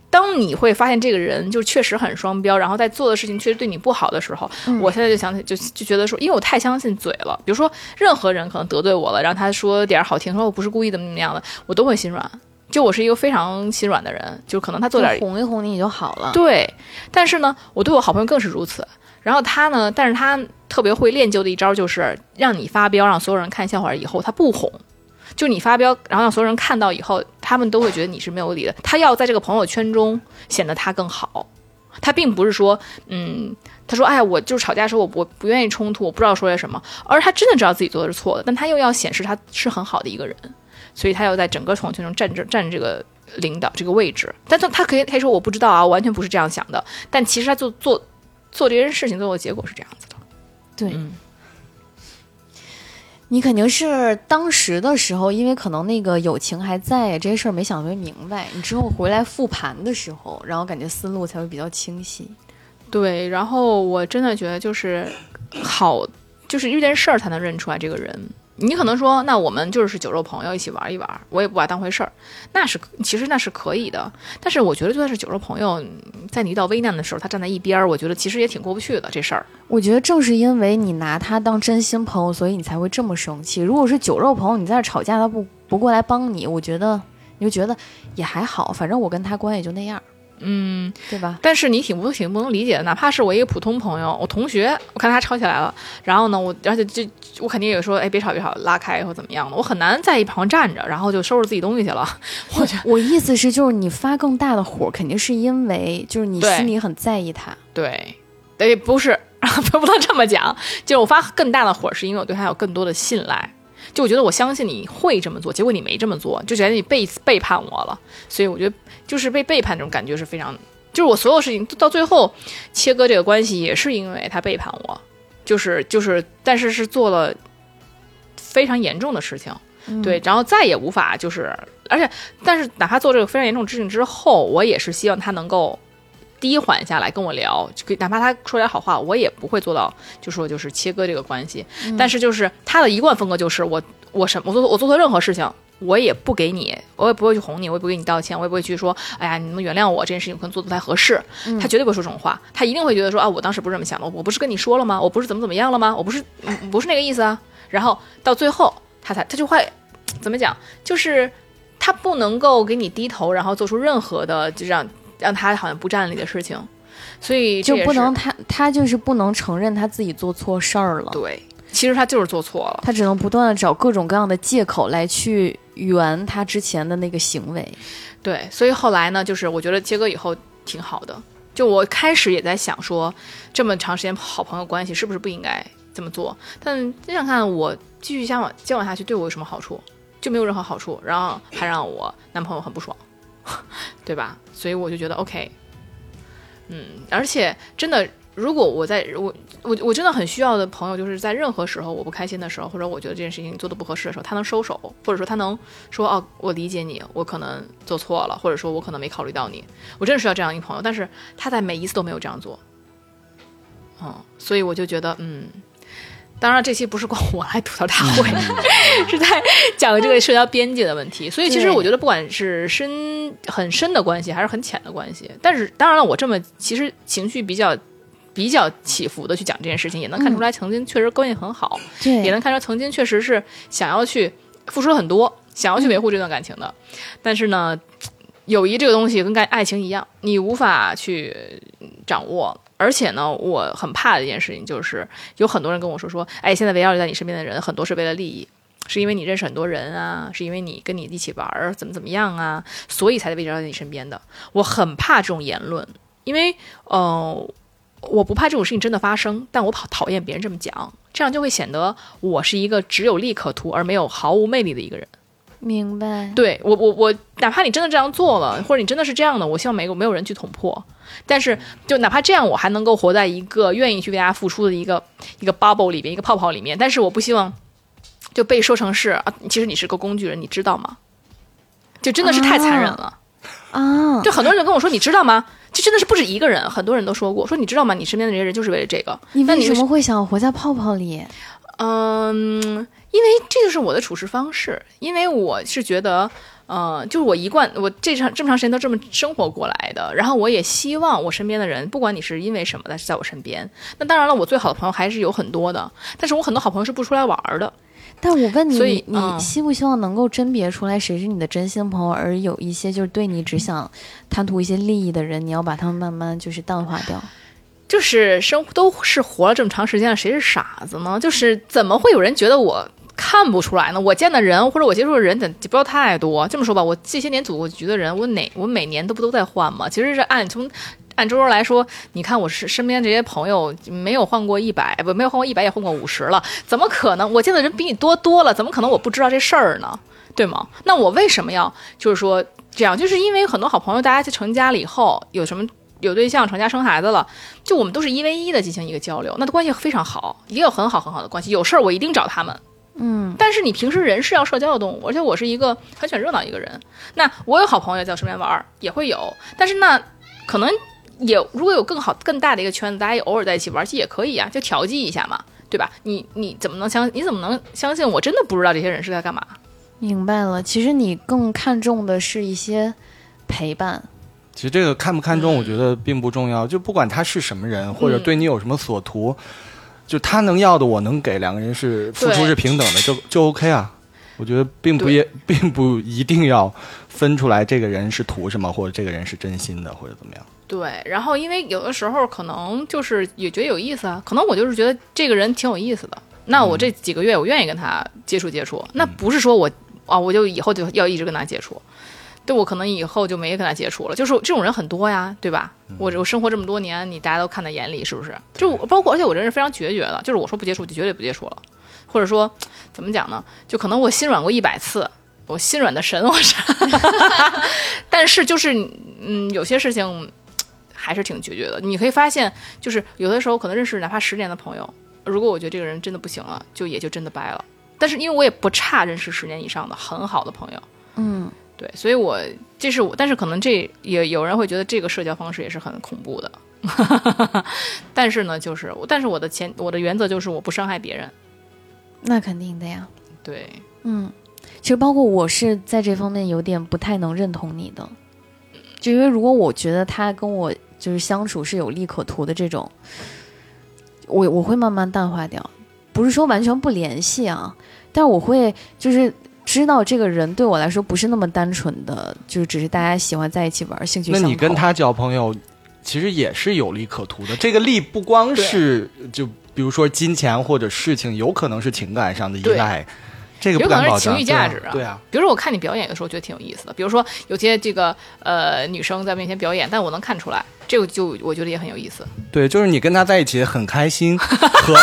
当你会发现这个人就确实很双标，然后在做的事情确实对你不好的时候，我现在就想起就就觉得说，因为我太相信嘴了，比如说任何人可能得罪我了，然后他说点好听，说我不是故意怎么怎么样的，我都会心软。就我是一个非常心软的人，就可能他做点哄一哄你，你就好了。对，但是呢，我对我好朋友更是如此。然后他呢，但是他特别会练就的一招就是让你发飙，让所有人看笑话以后，他不哄，就你发飙，然后让所有人看到以后，他们都会觉得你是没有理的。他要在这个朋友圈中显得他更好，他并不是说，嗯，他说，哎，我就是吵架的时候，我我不愿意冲突，我不知道说些什么，而他真的知道自己做的是错的，但他又要显示他是很好的一个人。所以他要在整个朋友圈中占着占这个领导这个位置，但他他可以可以说我不知道啊，完全不是这样想的。但其实他做做做这件事情，最后结果是这样子的。对，你肯定是当时的时候，因为可能那个友情还在，这些事儿没想特别明白。你之后回来复盘的时候，然后感觉思路才会比较清晰。对，然后我真的觉得就是好，就是遇见事儿才能认出来这个人。你可能说，那我们就是酒肉朋友，一起玩一玩，我也不把当回事儿，那是其实那是可以的。但是我觉得，就算是酒肉朋友，在你遇到危难的时候，他站在一边儿，我觉得其实也挺过不去的这事儿。我觉得正是因为你拿他当真心朋友，所以你才会这么生气。如果是酒肉朋友，你在这吵架，他不不过来帮你，我觉得你就觉得也还好，反正我跟他关系就那样。嗯，对吧？但是你挺不挺不能理解的，哪怕是我一个普通朋友，我同学，我看他吵起来了，然后呢，我而且这我肯定也说，哎，别吵别吵，拉开或怎么样的，我很难在一旁站着，然后就收拾自己东西去了。我觉我意思是，就是你发更大的火，肯定是因为就是你心里很在意他。对，哎，不是，不能这么讲，就是我发更大的火，是因为我对他有更多的信赖。就我觉得我相信你会这么做，结果你没这么做，就觉得你背背叛我了。所以我觉得就是被背叛这种感觉是非常，就是我所有事情到最后切割这个关系，也是因为他背叛我，就是就是，但是是做了非常严重的事情。对，然后再也无法就是，而且，但是哪怕做这个非常严重的事情之后，我也是希望他能够低缓下来跟我聊，就哪怕他说点好话，我也不会做到，就说就是切割这个关系。但是就是他的一贯风格就是我我什我做我做错任何事情。我也不给你，我也不会去哄你，我也不会给你道歉，我也不会去说，哎呀，你能原谅我这件事情可能做的不太合适。他绝对不会说这种话，他一定会觉得说啊，我当时不是这么想的，我不是跟你说了吗？我不是怎么怎么样了吗？我不是、嗯、不是那个意思啊。然后到最后，他才他就会怎么讲，就是他不能够给你低头，然后做出任何的就让让他好像不占理的事情，所以就不能他他就是不能承认他自己做错事儿了，对，其实他就是做错了。他只能不断的找各种各样的借口来去圆他之前的那个行为。对，所以后来呢，就是我觉得切割以后挺好的。就我开始也在想说，这么长时间好朋友关系是不是不应该这么做？但想想看，我继续交往交往下去对我有什么好处？就没有任何好处，然后还让我男朋友很不爽，对吧？所以我就觉得 OK，嗯，而且真的，如果我在我我我真的很需要的朋友，就是在任何时候我不开心的时候，或者我觉得这件事情做的不合适的时候，他能收手，或者说他能说哦，我理解你，我可能做错了，或者说我可能没考虑到你，我真的需要这样一个朋友，但是他在每一次都没有这样做，嗯，所以我就觉得嗯。当然，这期不是光我来吐槽大会，是在讲这个社交边界的问题。所以，其实我觉得，不管是深很深的关系，还是很浅的关系，但是当然了，我这么其实情绪比较比较起伏的去讲这件事情，也能看出来曾经确实关系很好，也，能看出曾经确实是想要去付出了很多，想要去维护这段感情的。但是呢，友谊这个东西跟爱爱情一样，你无法去掌握。而且呢，我很怕的一件事情就是，有很多人跟我说说，哎，现在围绕在你身边的人很多是为了利益，是因为你认识很多人啊，是因为你跟你一起玩儿，怎么怎么样啊，所以才围绕在你身边的。我很怕这种言论，因为，呃，我不怕这种事情真的发生，但我讨讨厌别人这么讲，这样就会显得我是一个只有利可图而没有毫无魅力的一个人。明白。对我，我我，哪怕你真的这样做了，或者你真的是这样的，我希望没有没有人去捅破。但是，就哪怕这样，我还能够活在一个愿意去为大家付出的一个一个 bubble 里边，一个泡泡里面。但是，我不希望就被说成是啊，其实你是个工具人，你知道吗？就真的是太残忍了。啊，就很多人跟我说，你知道吗？这真的是不止一个人，很多人都说过，说你知道吗？你身边的这些人就是为了这个。你那你为为什么会想活在泡泡里？嗯，因为这就是我的处事方式，因为我是觉得，呃，就是我一贯我这长这么长时间都这么生活过来的，然后我也希望我身边的人，不管你是因为什么，但是在我身边。那当然了，我最好的朋友还是有很多的，但是我很多好朋友是不出来玩儿的。但我问你，所以你希不希望能够甄别出来谁是你的真心朋友，而有一些就是对你只想贪图一些利益的人，你要把他们慢慢就是淡化掉？就是生都是活了这么长时间了，谁是傻子呢？就是怎么会有人觉得我看不出来呢？我见的人或者我接触的人，怎不要太多。这么说吧，我这些年组过局的人，我哪我每年都不都在换吗？其实是按从按周周来说，你看我是身边这些朋友没有换过一百，不没有换过一百，也换过五十了，怎么可能？我见的人比你多多了，怎么可能我不知道这事儿呢？对吗？那我为什么要就是说这样？就是因为很多好朋友，大家就成家了以后，有什么有对象、成家生孩子了，就我们都是一 v 一的进行一个交流，那关系非常好，也有很好很好的关系。有事儿我一定找他们。嗯，但是你平时人是要社交的动物，而且我是一个很喜欢热闹一个人。那我有好朋友在我身边玩儿，也会有，但是那可能也如果有更好更大的一个圈子，大家也偶尔在一起玩儿，其实也可以啊，就调剂一下嘛，对吧？你你怎么能相你怎么能相信我真的不知道这些人是在干嘛？明白了。其实你更看重的是一些陪伴。其实这个看不看重，嗯我觉得并不重要。就不管他是什么人，或者嗯对你有什么所图，就他能要的我能给，两个人是付出是平等的，就就 OK 啊。我觉得并不对。也 并不一定要分出来这个人是图什么，或者这个人是真心的，或者怎么样。对，然后因为有的时候可能就是也觉得有意思啊，可能我就是觉得这个人挺有意思的，那我这几个月我愿意跟他接触接触，那不是说我啊我就以后就要一直跟他接触，对我可能以后就没跟他接触了，就是这种人很多呀，对吧？我我生活这么多年，你大家都看在眼里，是不是？就我包括而且我这人是非常决绝的，就是我说不接触就绝对不接触了，或者说怎么讲呢？就可能我心软过一百次。我心软的神，我是，但是就是，嗯，有些事情还是挺决绝的。你可以发现，就是有的时候可能认识哪怕十年的朋友，如果我觉得这个人真的不行了，就也就真的掰了。但是因为我也不差认识十年以上的很好的朋友，嗯，对，所以我这是我，但是可能这也有人会觉得这个社交方式也是很恐怖的。但是呢，就是我，但是我的前我的原则就是我不伤害别人。那肯定的呀。对，嗯，其实包括我是在这方面有点不太能认同你的，就因为如果我觉得他跟我就是相处是有利可图的这种，我我会慢慢淡化掉，不是说完全不联系啊，但我会就是知道这个人对我来说不是那么单纯的，就是只是大家喜欢在一起玩，兴趣那相投。你跟他交朋友，其实也是有利可图的。这个利不光是就比如说金钱或者事情，有可能是情感上的依赖，这个有不敢保证。可能是情绪价值啊对啊，比如说我看你表演的时候，觉得挺有意思的。比如说有些这个呃女生在面前表演，但我能看出来，这个就我觉得也很有意思，对，就是你跟他在一起很开心 和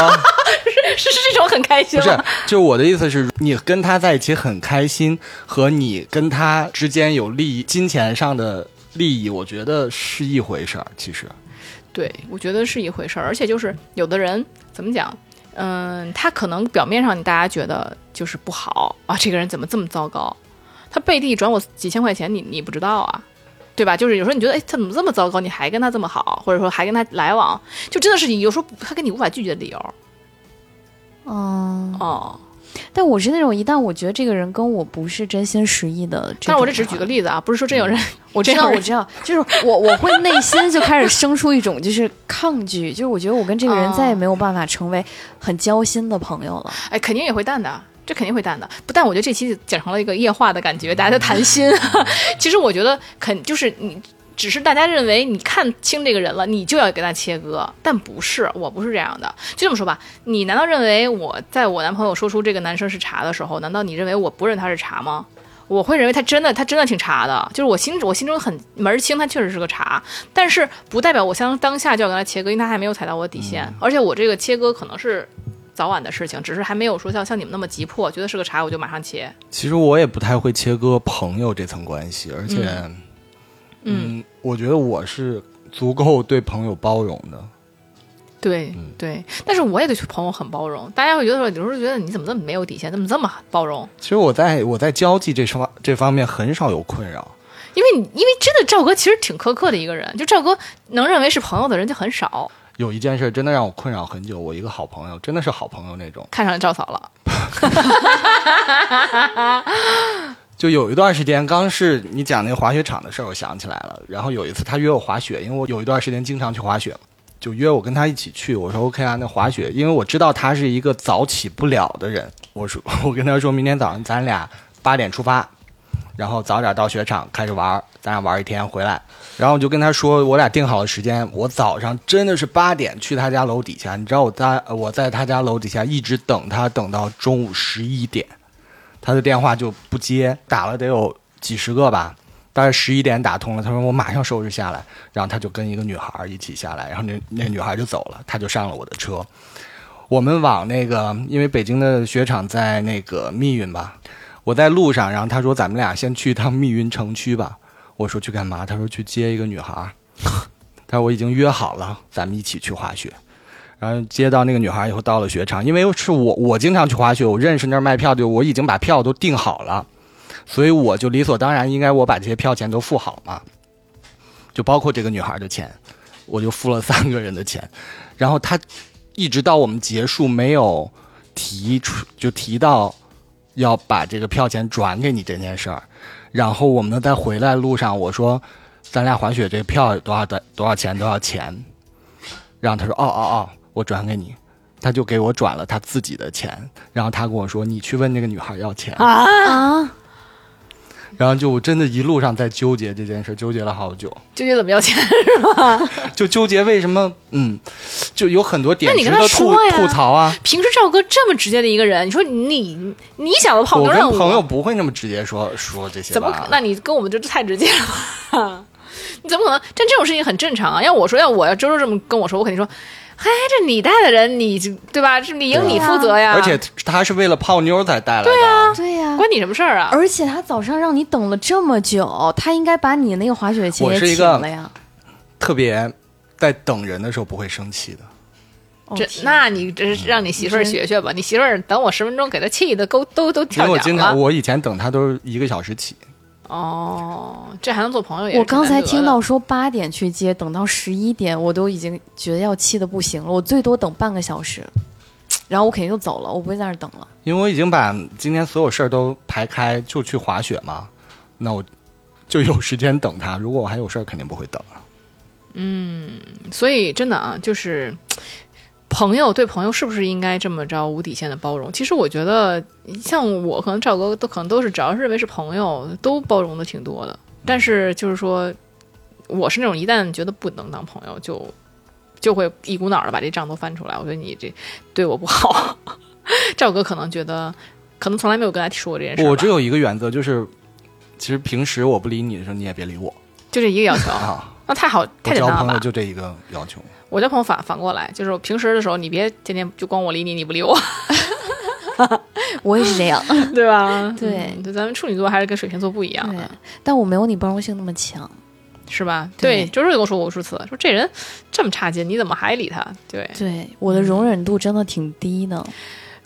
是是这种很开心不是？，就我的意思是，你跟他在一起很开心，和你跟他之间有利益、金钱上的利益，我觉得是一回事儿。其实，对，我觉得是一回事儿。而且就是有的人怎么讲，嗯，他可能表面上你大家觉得就是不好啊，这个人怎么这么糟糕？他背地转我几千块钱，你你不知道啊。对吧？就是有时候你觉得，哎，他怎么这么糟糕？你还跟他这么好，或者说还跟他来往，就真的是有时候他跟你无法拒绝的理由。嗯，哦，但我是那种一旦我觉得这个人跟我不是真心实意的，但是我这只是举个例子啊，不是说真有人，我这知道样我知道，就是我我会内心就开始生出一种就是抗拒，就是我觉得我跟这个人哦再也没有办法成为很交心的朋友了。哎，肯定也会淡的，这肯定会淡的。不但我觉得这期讲成了一个夜话的感觉，大家在谈心。其实我觉得肯就是你，只是大家认为你看清这个人了，你就要给他切割，但不是，我不是这样的。就这么说吧，你难道认为我在我男朋友说出这个男生是茶的时候，难道你认为我不认他是茶吗？我会认为他真的，他真的挺茶的，就是我心我心中很门儿清，他确实是个茶，但是不代表我相当下就要跟他切割，因为他还没有踩到我的底线，而且我这个切割可能是早晚的事情，只是还没有说像像你们那么急迫，觉得是个茶我就马上切。其实我也不太会切割朋友这层关系，而且，嗯我觉得我是足够对朋友包容的。对对，但是我也对朋友很包容，大家会觉得说，有时候觉得你怎么这么没有底线，怎么这么包容？其实我在我在交际这方这方面很少有困扰。因为你因为真的赵哥其实挺苛刻的一个人，就赵哥能认为是朋友的人就很少，有一件事真的让我困扰很久，我一个好朋友，真的是好朋友那种。看上赵嫂了。就有一段时间，刚是你讲那个滑雪场的事儿，我想起来了。然后有一次他约我滑雪，因为我有一段时间经常去滑雪，就约我跟他一起去。我说 OK 啊，那滑雪，因为我知道他是一个早起不了的人。我说 我跟他说明天早上咱俩八点出发，然后早点到雪场开始玩，咱俩玩一天回来。然后我就跟他说，我俩定好了时间，我早上真的是八点去他家楼底下。你知道我在我在他家楼底下一直等他，等到中午十一点。他的电话就不接，打了得有几十个吧，大概十一点打通了。他说我马上收拾下来，然后他就跟一个女孩一起下来，然后那那女孩就走了，他就上了我的车。我们往那个，因为北京的雪场在那个密云吧，我在路上，然后他说咱们俩先去一趟密云城区吧。我说去干嘛？他说去接一个女孩。他说我已经约好了，咱们一起去滑雪。然后接到那个女孩以后，到了雪场，因为是我我经常去滑雪，我认识那儿卖票的，我已经把票都订好了，所以我就理所当然应该我把这些票钱都付好嘛，就包括这个女孩的钱，我就付了三个人的钱，然后他一直到我们结束没有提出就提到要把这个票钱转给你这件事儿，然后我们在回来路上我说咱俩滑雪这票多少的多少钱多少钱，然后他说哦哦哦。我转给你，他就给我转了他自己的钱，然后他跟我说：“你去问那个女孩要钱。啊，然后就真的一路上在纠结这件事，纠结了好久，纠结怎么要钱是吧？就纠结为什么，嗯，就有很多点那你跟他值得吐吐槽啊。平时赵哥这么直接的一个人，你说你你想的泡我跟朋友不会那么直接说说这些怎么可？那你跟我们这太直接了吧？你怎么可能？但这种事情很正常啊。要我说，要我要周周这么跟我说，我肯定说，嘿，这你带的人，你对吧？是理应你负责呀。而且他是为了泡妞才带来的。对啊，对呀、关你什么事儿啊？而且他早上让你等了这么久，他应该把你那个滑雪鞋也请我是一个了呀。特别在等人的时候不会生气的。这那你这是让你媳妇儿学学吧。你媳妇儿等我十分钟，给她气的都都都因跳脚为我经常，了。我以前等他都是一个小时起。哦，这还能做朋友也是我刚才听到说八点去接，等到十一点，我都已经觉得要气的不行了。我最多等半个小时，然后我肯定就走了，我不会在那儿等了。因为我已经把今天所有事儿都排开，就去滑雪嘛，那我就有时间等他。如果我还有事儿，肯定不会等嗯。所以真的啊，就是朋友对朋友是不是应该这么着无底线的包容？其实我觉得，像我可能赵哥都可能都是，只要是认为是朋友，都包容的挺多的。但是就是说，我是那种一旦觉得不能当朋友，就就会一股脑的把这账都翻出来。我觉得你这对我不好。赵哥可能觉得，可能从来没有跟他提说过这件事。我只有一个原则，就是其实平时我不理你的时候，你也别理我就这一个要求，啊。那太好太简单了吧交朋友？就这一个要求。我交朋友反反过来，就是平时的时候，你别天天就光我理你，你不理我，我也是这样，对吧？对嗯对，咱们处女座还是跟水瓶座不一样的，，但我没有你包容性那么强。是吧？对对，周周也跟我说过无数次，说这人这么差劲，你怎么还理他？对对，我的容忍度真的挺低的。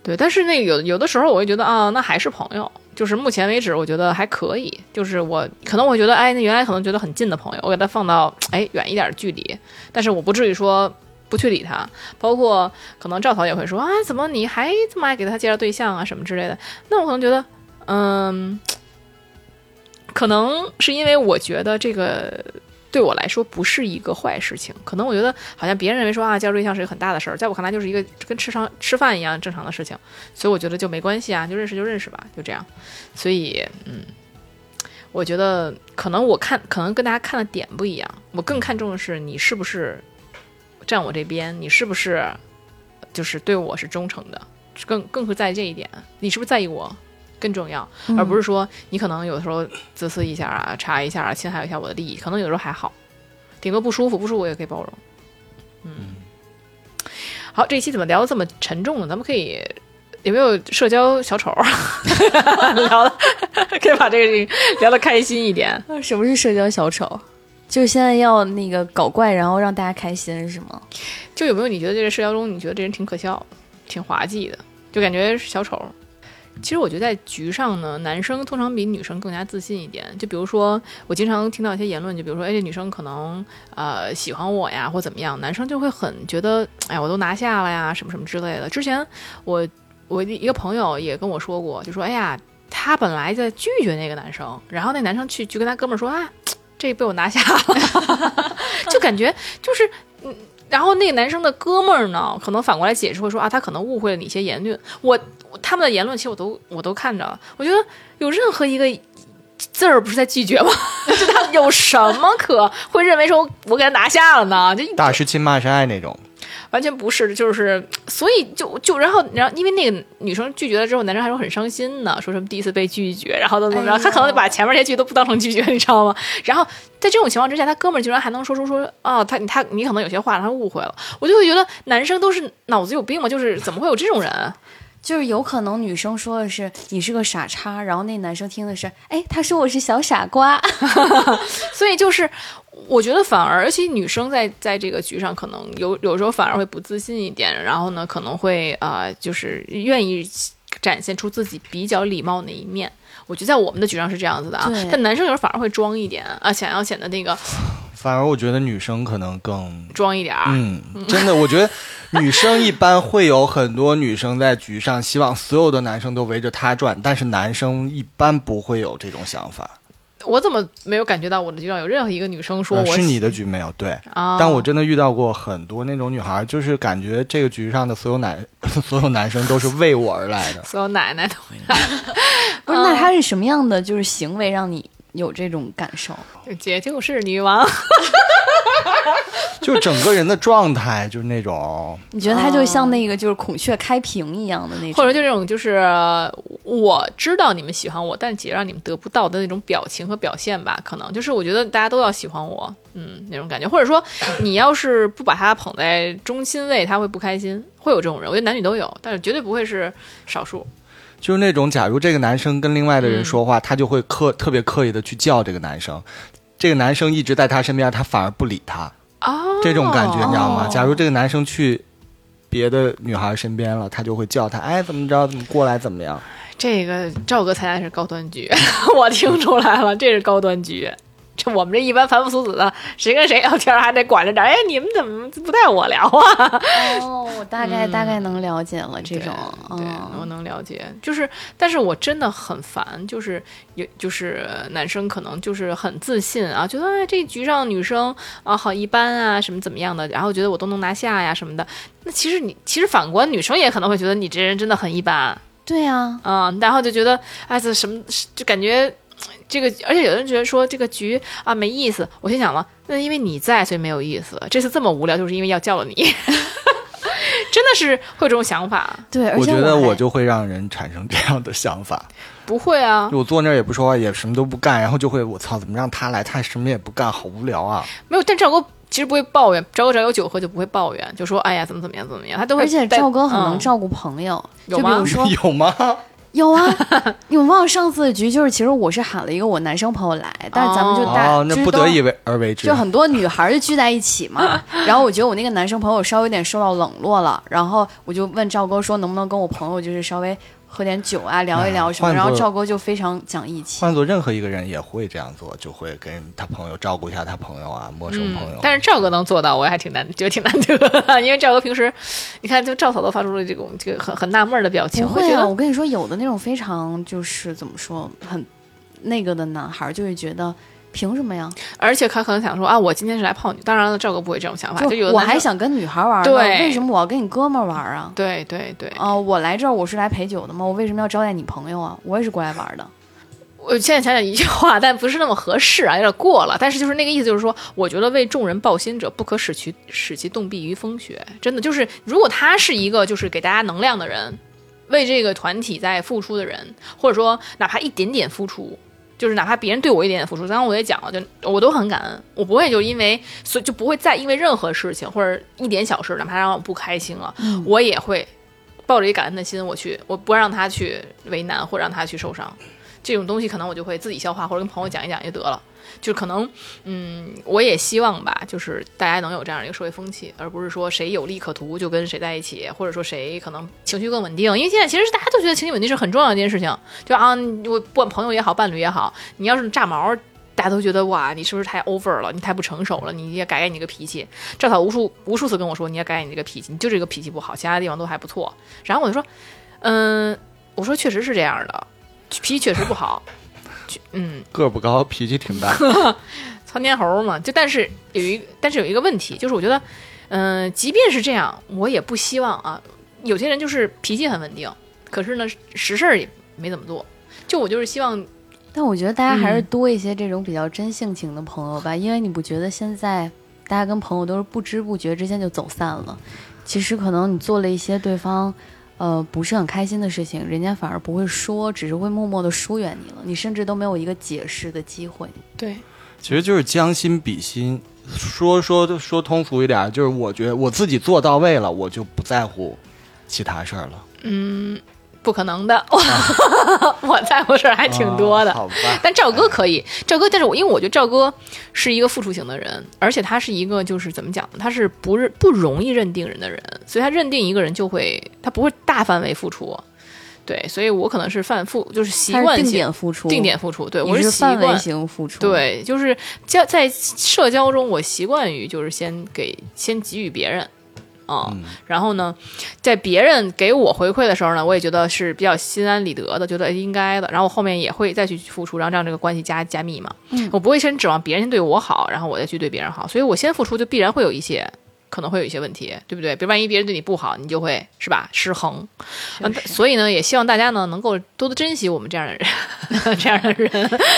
对，但是那个有有的时候，我会觉得啊，那还是朋友。就是目前为止，我觉得还可以。就是我可能我觉得，哎，那原来可能觉得很近的朋友，我给他放到哎远一点的距离，但是我不至于说不去理他。包括可能赵嫂也会说啊，怎么你还这么爱给他介绍对象啊什么之类的。那我可能觉得，嗯，可能是因为我觉得这个对我来说不是一个坏事情。可能我觉得好像别人认为说啊，介绍对象是一个很大的事儿，在我看来就是一个跟吃上吃饭一样正常的事情。所以我觉得就没关系啊，就认识就认识吧，就这样。所以，嗯，我觉得可能我看可能跟大家看的点不一样，我更看重的是你是不是站我这边，你是不是就是对我是忠诚的，更更会在意这一点，你是不是在意我更重要，而不是说你可能有的时候自私一下啊，查一下啊，侵害一下我的利益，可能有的时候还好，顶多不舒服，不舒服我也可以包容。嗯，好，这一期怎么聊的这么沉重呢？咱们可以有没有社交小丑 聊的，可以把这个事情聊得开心一点。什么是社交小丑？就是现在要那个搞怪，然后让大家开心是吗？就有没有你觉得这个社交中，你觉得这人挺可笑、挺滑稽的，就感觉是小丑？其实我觉得在局上呢，男生通常比女生更加自信一点。就比如说，我经常听到一些言论，就比如说，哎，这女生可能呃喜欢我呀，或怎么样，男生就会很觉得，哎，我都拿下了呀，什么什么之类的。之前我我一个朋友也跟我说过，就说，哎呀，他本来在拒绝那个男生，然后那男生去就跟他哥们儿说啊，这被我拿下了，就感觉就是。然后那个男生的哥们儿呢，可能反过来解释会说啊，他可能误会了你一些言论。我他们的言论其实我都我都看着，我觉得有任何一个字儿不是在拒绝吗？就他有什么可会认为说我给他拿下了呢？就大师亲骂是爱那种，完全不是，就是所以就就然后然后因为那个女生拒绝了之后，男生还说很伤心呢，说什么第一次被拒绝，然后怎么怎么着，他可能把前面那些句都不当成拒绝，你知道吗？然后在这种情况之下，他哥们儿居然还能说出说啊，他他你可能有些话他误会了，我就会觉得男生都是脑子有病吗？就是怎么会有这种人？就是有可能女生说的是你是个傻叉，然后那男生听的是，哎，他说我是小傻瓜。所以就是，我觉得反而，而且女生在在这个局上，可能有有时候反而会不自信一点，然后呢，可能会啊、就是愿意展现出自己比较礼貌那一面。我觉得在我们的局上是这样子的啊，但男生有时候反而会装一点啊，想要显得那个反而我觉得女生可能更装一点儿。嗯，真的，我觉得女生一般会有很多女生在局上希望所有的男生都围着她转，但是男生一般不会有这种想法。我怎么没有感觉到我的局上有任何一个女生说我呃是你的局没有对，啊？但我真的遇到过很多那种女孩儿，就是感觉这个局上的所有男 所有男生都是为我而来的。所有奶奶都不是，那他是什么样的就是行为让你有这种感受？姐就是女王，就整个人的状态就是那种，你觉得她就像那个就是孔雀开屏一样的那种，或者就这种就是我知道你们喜欢我，但姐让你们得不到的那种表情和表现吧，可能就是我觉得大家都要喜欢我，嗯，那种感觉，或者说你要是不把她捧在中心位，她会不开心，会有这种人，我觉得男女都有，但是绝对不会是少数。就是那种，假如这个男生跟另外的人说嗯话，他就会刻特别刻意的去叫这个男生，这个男生一直在他身边，他反而不理他，哦，这种感觉你知道吗？哦假如这个男生去别的女孩身边了，他就会叫他，哎，怎么着，怎么过来，怎么样？这个赵哥参加的是高端局，我听出来了，这是高端局。这我们这一般凡夫俗子的，谁跟谁聊天还得管着点儿。哎，你们怎么不带我聊啊？哦，我大概、大概能了解了这种，对，我能了解。就是，但是我真的很烦，就是有，就是男生可能就是很自信啊，觉得哎这局上女生啊好一般啊，什么怎么样的，然后觉得我都能拿下呀什么的。那其实你，其实反观女生也可能会觉得你这人真的很一般。对啊，嗯，然后就觉得，哎，这什么，就感觉这个，而且有的人觉得说这个局啊没意思。我心想了，那因为你在，所以没有意思。这次这么无聊，就是因为要叫了你，真的是会有这种想法？对，而且我觉得我就会让人产生这样的想法，不会啊，我坐那儿也不说话，也什么都不干，然后就会我操，怎么让他来，他什么也不干，好无聊啊！没有。但赵哥其实不会抱怨，赵哥只要有酒喝就不会抱怨，就说哎呀怎么怎么样怎么样，他都会而且。赵哥很能嗯照顾朋友，有吗就比如说有吗？有啊，你们忘了上次的局就是其实我是喊了一个我男生朋友来，但是咱们就大、哦，那不得已为而为之就。很多女孩儿就聚在一起嘛，然后我觉得我那个男生朋友稍微有点受到冷落了，然后我就问赵哥说能不能跟我朋友就是稍微喝点酒啊，聊一聊什么，然后赵哥就非常讲义气。换做任何一个人也会这样做，就会跟他朋友照顾一下他朋友啊，陌生朋友。但是赵哥能做到，我还挺难，觉得挺难得的。因为赵哥平时，你看，就赵嫂都发出了这种这个很很纳闷儿的表情，不会啊，我跟你说，有的那种非常就是怎么说很那个的男孩儿，就会觉得凭什么呀？而且他可能想说啊，我今天是来泡你。当然了，赵哥不会这种想法，就有的我还想跟女孩玩呢，对为什么我要跟你哥们儿玩啊？对对对，啊、我来这儿我是来陪酒的吗？我为什么要招待你朋友啊？我也是过来玩的。我现在想想一句话，但不是那么合适啊，有点过了。但是就是那个意思，就是说，我觉得为众人抱薪者，不可使其使其冻毙于风雪。真的就是，如果他是一个就是给大家能量的人，为这个团体在付出的人，或者说哪怕一点点付出。就是哪怕别人对我一点点付出，刚刚我也讲了，就我都很感恩，我不会就因为所以就不会再因为任何事情或者一点小事，哪怕让我不开心了，我也会抱着一感恩的心，我去，我不让他去为难或者让他去受伤。这种东西可能我就会自己消化，或者跟朋友讲一讲就得了。就可能，嗯，我也希望吧，就是大家能有这样一个社会风气，而不是说谁有利可图就跟谁在一起，或者说谁可能情绪更稳定。因为现在其实大家都觉得情绪稳定是很重要的一件事情。就啊，我不管朋友也好，伴侣也好，你要是炸毛。大家都觉得哇，你是不是太 over 了？你太不成熟了，你也改改你这个脾气。赵嫂无数无数次跟我说，你也改改你这个脾气，你就这个脾气不好，其他地方都还不错。然后我就说，嗯，我说确实是这样的，脾气确实不好。嗯，个儿不高，脾气挺大。窜天猴嘛，就但是有一但是有一个问题，就是我觉得，嗯、即便是这样，我也不希望啊，有些人就是脾气很稳定，可是呢实事儿也没怎么做。就我就是希望，但我觉得大家还是嗯多一些这种比较真性情的朋友吧，因为你不觉得现在大家跟朋友都是不知不觉之间就走散了？其实可能你做了一些对方呃不是很开心的事情，人家反而不会说，只是会默默的疏远你了，你甚至都没有一个解释的机会。对，其实就是将心比心，说说说通俗一点，就是我觉得我自己做到位了，我就不在乎其他事儿了。嗯，不可能的，我在乎事儿还挺多的。啊好吧，但赵哥可以，赵哥，但是我因为我觉得赵哥是一个付出型的人，而且他是一个就是怎么讲？他是不认不容易认定人的人，所以他认定一个人就会他不会大范围付出，对，所以我可能是犯付就是习惯性点付出，定点付出，对我是范围惯。型付出，，对，就是交在社交中，我习惯于就是先给先给予别人，啊。然后呢，在别人给我回馈的时候呢，我也觉得是比较心安理得的，觉得应该的。然后我后面也会再去付出，然后让这个关系加加密嘛。我不会先指望别人先对我好，然后我再去对别人好。所以我先付出，就必然会有一些。可能会有一些问题，对不对？比如万一别人对你不好，你就会是吧失衡。嗯，所以呢，也希望大家呢能够多多珍惜我们这样的人，这样的人，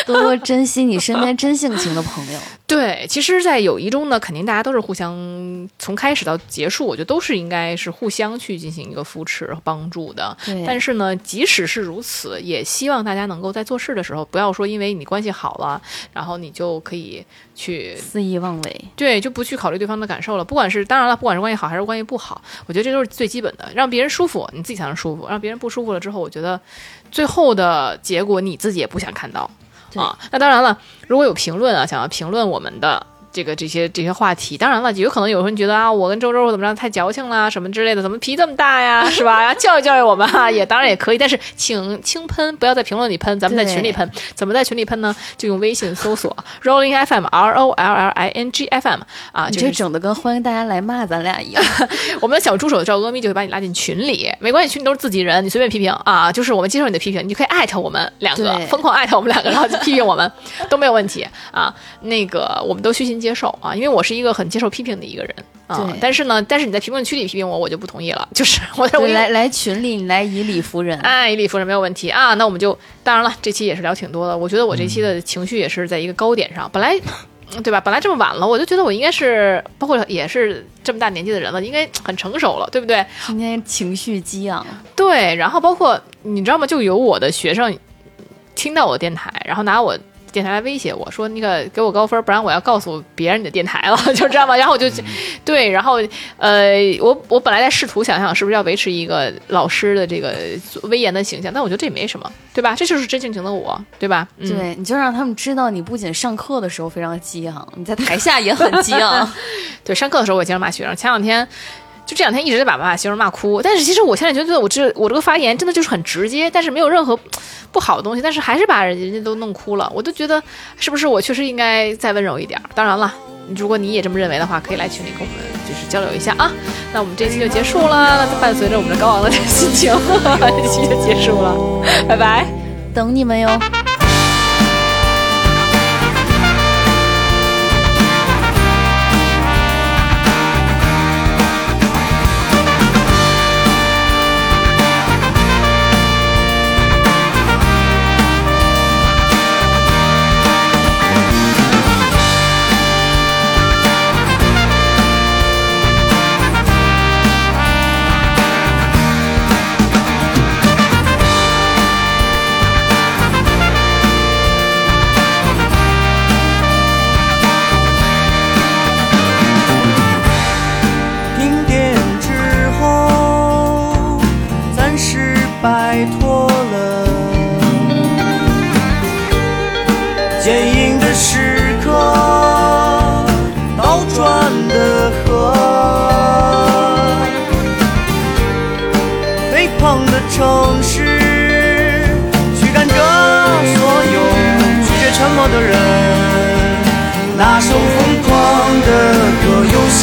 多多珍惜你身边真性情的朋友。对，其实，在友谊中呢，肯定大家都是互相从开始到结束，我觉得都是应该是互相去进行一个扶持和帮助的。对。但是呢，即使是如此，也希望大家能够在做事的时候，不要说因为你关系好了，然后你就可以去肆意妄为。对，就不去考虑对方的感受了。不管是当然了，不管是关系好还是关系不好，我觉得这都是最基本的。让别人舒服，你自己才能舒服；让别人不舒服了之后，我觉得最后的结果你自己也不想看到啊。那当然了，如果有评论啊，想要评论我们的。这个这些这些话题，当然了，有可能有人觉得啊，我跟周周怎么着太矫情啦，什么之类的，怎么脾这么大呀，是吧？要教育教育我们哈，也当然也可以，但是请轻喷，不要在评论里喷，咱们在群里喷。怎么在群里喷呢？就用微信搜索 Rolling FM R O L L I N G F M 啊，这整的跟欢迎大家来骂咱俩一样。我们的小助手赵阿咪就会把你拉进群里，没关系，群里都是自己人，你随便批评啊，就是我们接受你的批评，你就可以艾特我们两个，疯狂艾特我们两个，然后就批评我们都没有问题啊。那个我们都虚心接受啊，因为我是一个很接受批评的一个人啊。但是呢，但是你在评论区里批评我，我就不同意了。就是我来来群里，你来以理服人，哎，以理服人没有问题啊。那我们就当然了，这期也是聊挺多的。我觉得我这期的情绪也是在一个高点上，本来对吧？本来这么晚了，我就觉得我应该是，包括也是这么大年纪的人了，应该很成熟了，对不对？今天情绪激昂，对。然后包括你知道吗？就有我的学生听到我的电台，然后拿我。电台来威胁我说：“那个给我高分，不然我要告诉别人你的电台了，就这样吧。”然后我就，对，然后呃，我我本来在试图想想是不是要维持一个老师的这个威严的形象，但我觉得这也没什么，对吧？这就是真性情的我，对吧？对，你就让他们知道，你不仅上课的时候非常激昂，你在台下也很激昂。对，上课的时候我经常骂学生。前两天。就这两天一直在把妈妈形容骂哭，但是其实我现在觉得我这我这个发言真的就是很直接，但是没有任何不好的东西，但是还是把人家都弄哭了，我都觉得是不是我确实应该再温柔一点？当然了，如果你也这么认为的话，可以来群里跟我们就是交流一下啊。那我们这期就结束了，那伴随着我们的高昂的心情，这期就结束了，拜拜，等你们哟。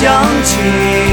想起